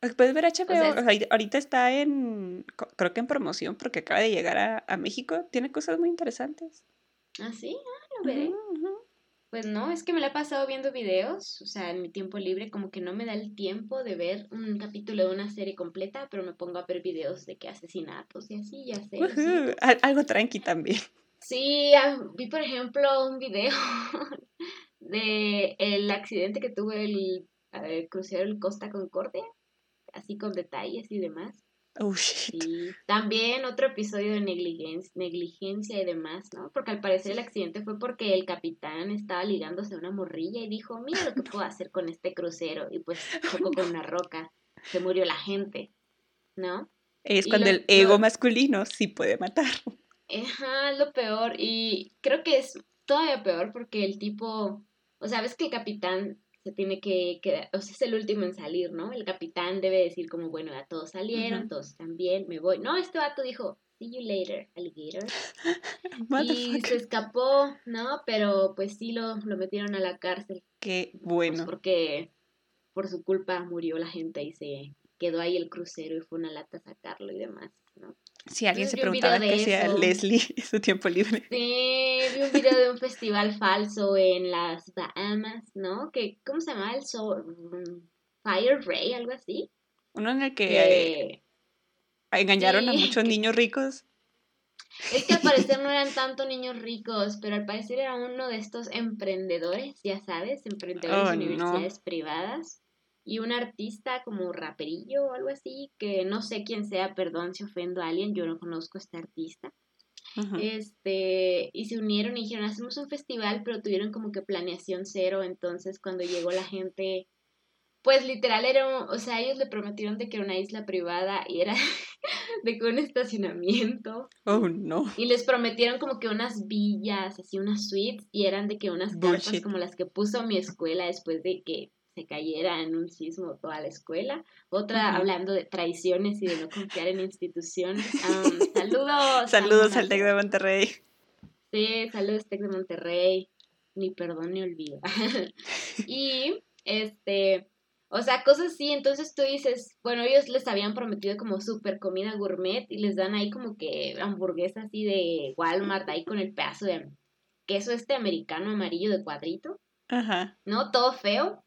Puedes ver HBO, ahorita está en, creo que en promoción porque acaba de llegar a, México, tiene cosas muy interesantes.
¿Ah, sí? Ah, lo veré. Pues no, es que me la he pasado viendo videos, o sea, en mi tiempo libre como que no me da el tiempo de ver un capítulo de una serie completa, pero me pongo a ver videos de que asesinatos y así, ya sé.
Algo tranqui también. [laughs]
Sí, ah, vi por ejemplo un video [laughs] de el accidente que tuvo el, el crucero el Costa Concordia así con detalles y demás.
Oh, shit.
Y también otro episodio de negligencia, negligencia y demás, ¿no? Porque al parecer el accidente fue porque el capitán estaba ligándose a una morrilla y dijo, mira lo que puedo hacer con este crucero. Y pues [laughs] chocó con una roca, se murió la gente, ¿no?
Es cuando el ego masculino sí puede matar.
Ajá, lo peor. Y creo que es todavía peor porque el tipo, o sea, ves que el capitán tiene que quedar, o sea, es el último en salir, ¿no? El capitán debe decir como, bueno, ya todos salieron, todos están bien, me voy. No, este vato dijo, see you later, alligator. [laughs] y se escapó, ¿no? Pero pues sí lo, lo metieron a la cárcel.
Qué bueno.
Pues, porque por su culpa murió la gente y se quedó ahí el crucero y fue una lata sacarlo y demás, ¿no?
Si alguien se preguntaba qué hacía Leslie [laughs] en su tiempo libre.
Sí, vi un video de un festival falso en las Bahamas, ¿no? Que, ¿Cómo se llama? El Fire Ray, algo así.
Uno en el que, engañaron a muchos [laughs] niños ricos.
Es que al parecer [laughs] no eran tanto niños ricos, pero al parecer era uno de estos emprendedores, ya sabes, emprendedores de universidades privadas y un artista como raperillo o algo así, que no sé quién sea, perdón si ofendo a alguien, yo no conozco a este artista. Este, y se unieron y dijeron, hacemos un festival, pero tuvieron como que planeación cero, entonces cuando llegó la gente, pues literal era, o sea, ellos le prometieron de que era una isla privada y era [laughs] de que un estacionamiento.
Oh, no.
Y les prometieron como que unas villas, así unas suites, y eran de que unas carpas como las que puso mi escuela después de que se cayera en un sismo toda la escuela. Otra hablando de traiciones y de no confiar en instituciones. [laughs] saludos.
Saludos al TEC de Monterrey.
Sí, saludos TEC de Monterrey. Ni perdón ni olvido. [laughs] y este, o sea, cosas así, entonces tú dices, bueno, ellos les habían prometido como super comida gourmet y les dan ahí como que hamburguesa así de Walmart ahí con el pedazo de queso este americano amarillo de cuadrito.
Ajá.
¿No? Todo feo.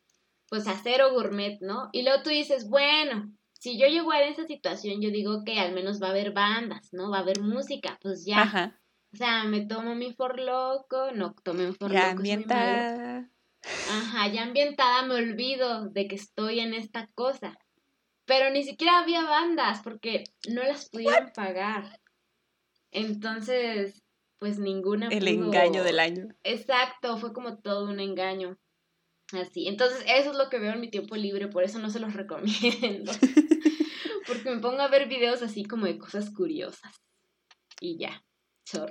Pues a cero gourmet, ¿no? Y luego tú dices, bueno, si yo llego a esa situación, yo digo que al menos va a haber bandas, ¿no? Va a haber música, pues ya. Ajá. O sea, me tomo mi forloco, no tomé un forloco. Ya ambientada. Ajá, ya ambientada me olvido de que estoy en esta cosa. Pero ni siquiera había bandas porque no las pudieron pagar. Entonces, pues ninguna.
El engaño del año.
Exacto, fue como todo un engaño. Así. Entonces, eso es lo que veo en mi tiempo libre, por eso no se los [laughs] recomiendo. [laughs] porque me pongo a ver videos así como de cosas curiosas. Y ya.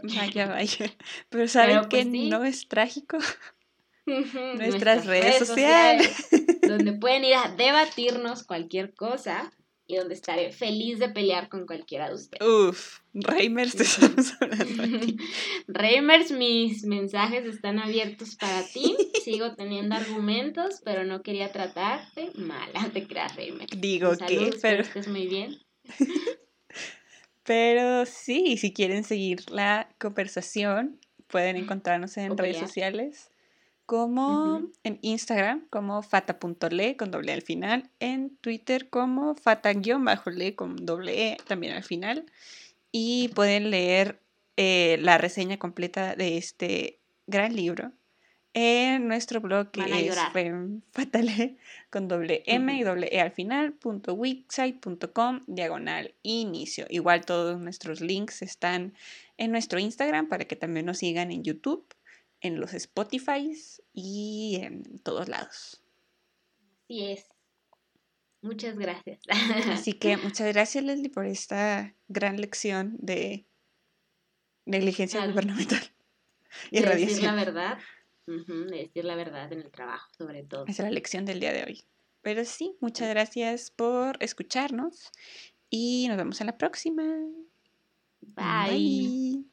Vaya, [laughs] vaya. Pero ¿saben que pues no es trágico? Nuestras, redes, sociales,
donde pueden ir a debatirnos cualquier cosa y donde estaré feliz de pelear con cualquiera de ustedes.
Uf, Reimers, te estamos [laughs] hablando
Reimers, mis mensajes están abiertos para ti. Sigo teniendo argumentos, pero no quería tratarte mala, [laughs] te creas, Reimers. Digo que, pero... estés muy bien. [laughs]
Pero sí, si quieren seguir la conversación, pueden encontrarnos en redes sociales como en Instagram como fata.le con doble al final, en Twitter como fata-le con doble e también al final y pueden leer eh, la reseña completa de este gran libro en nuestro blog que es fatale con doble m y doble e al final punto wixsite.com diagonal inicio. Igual todos nuestros links están en nuestro Instagram para que también nos sigan en YouTube en los Spotify y en todos lados.
Así es. Muchas gracias.
Así que muchas gracias, Leslie, por esta gran lección de negligencia gubernamental
y de Decir la verdad, de decir la verdad en el trabajo, sobre todo.
Esa es la lección del día de hoy. Pero sí, muchas gracias por escucharnos y nos vemos en la próxima. Bye.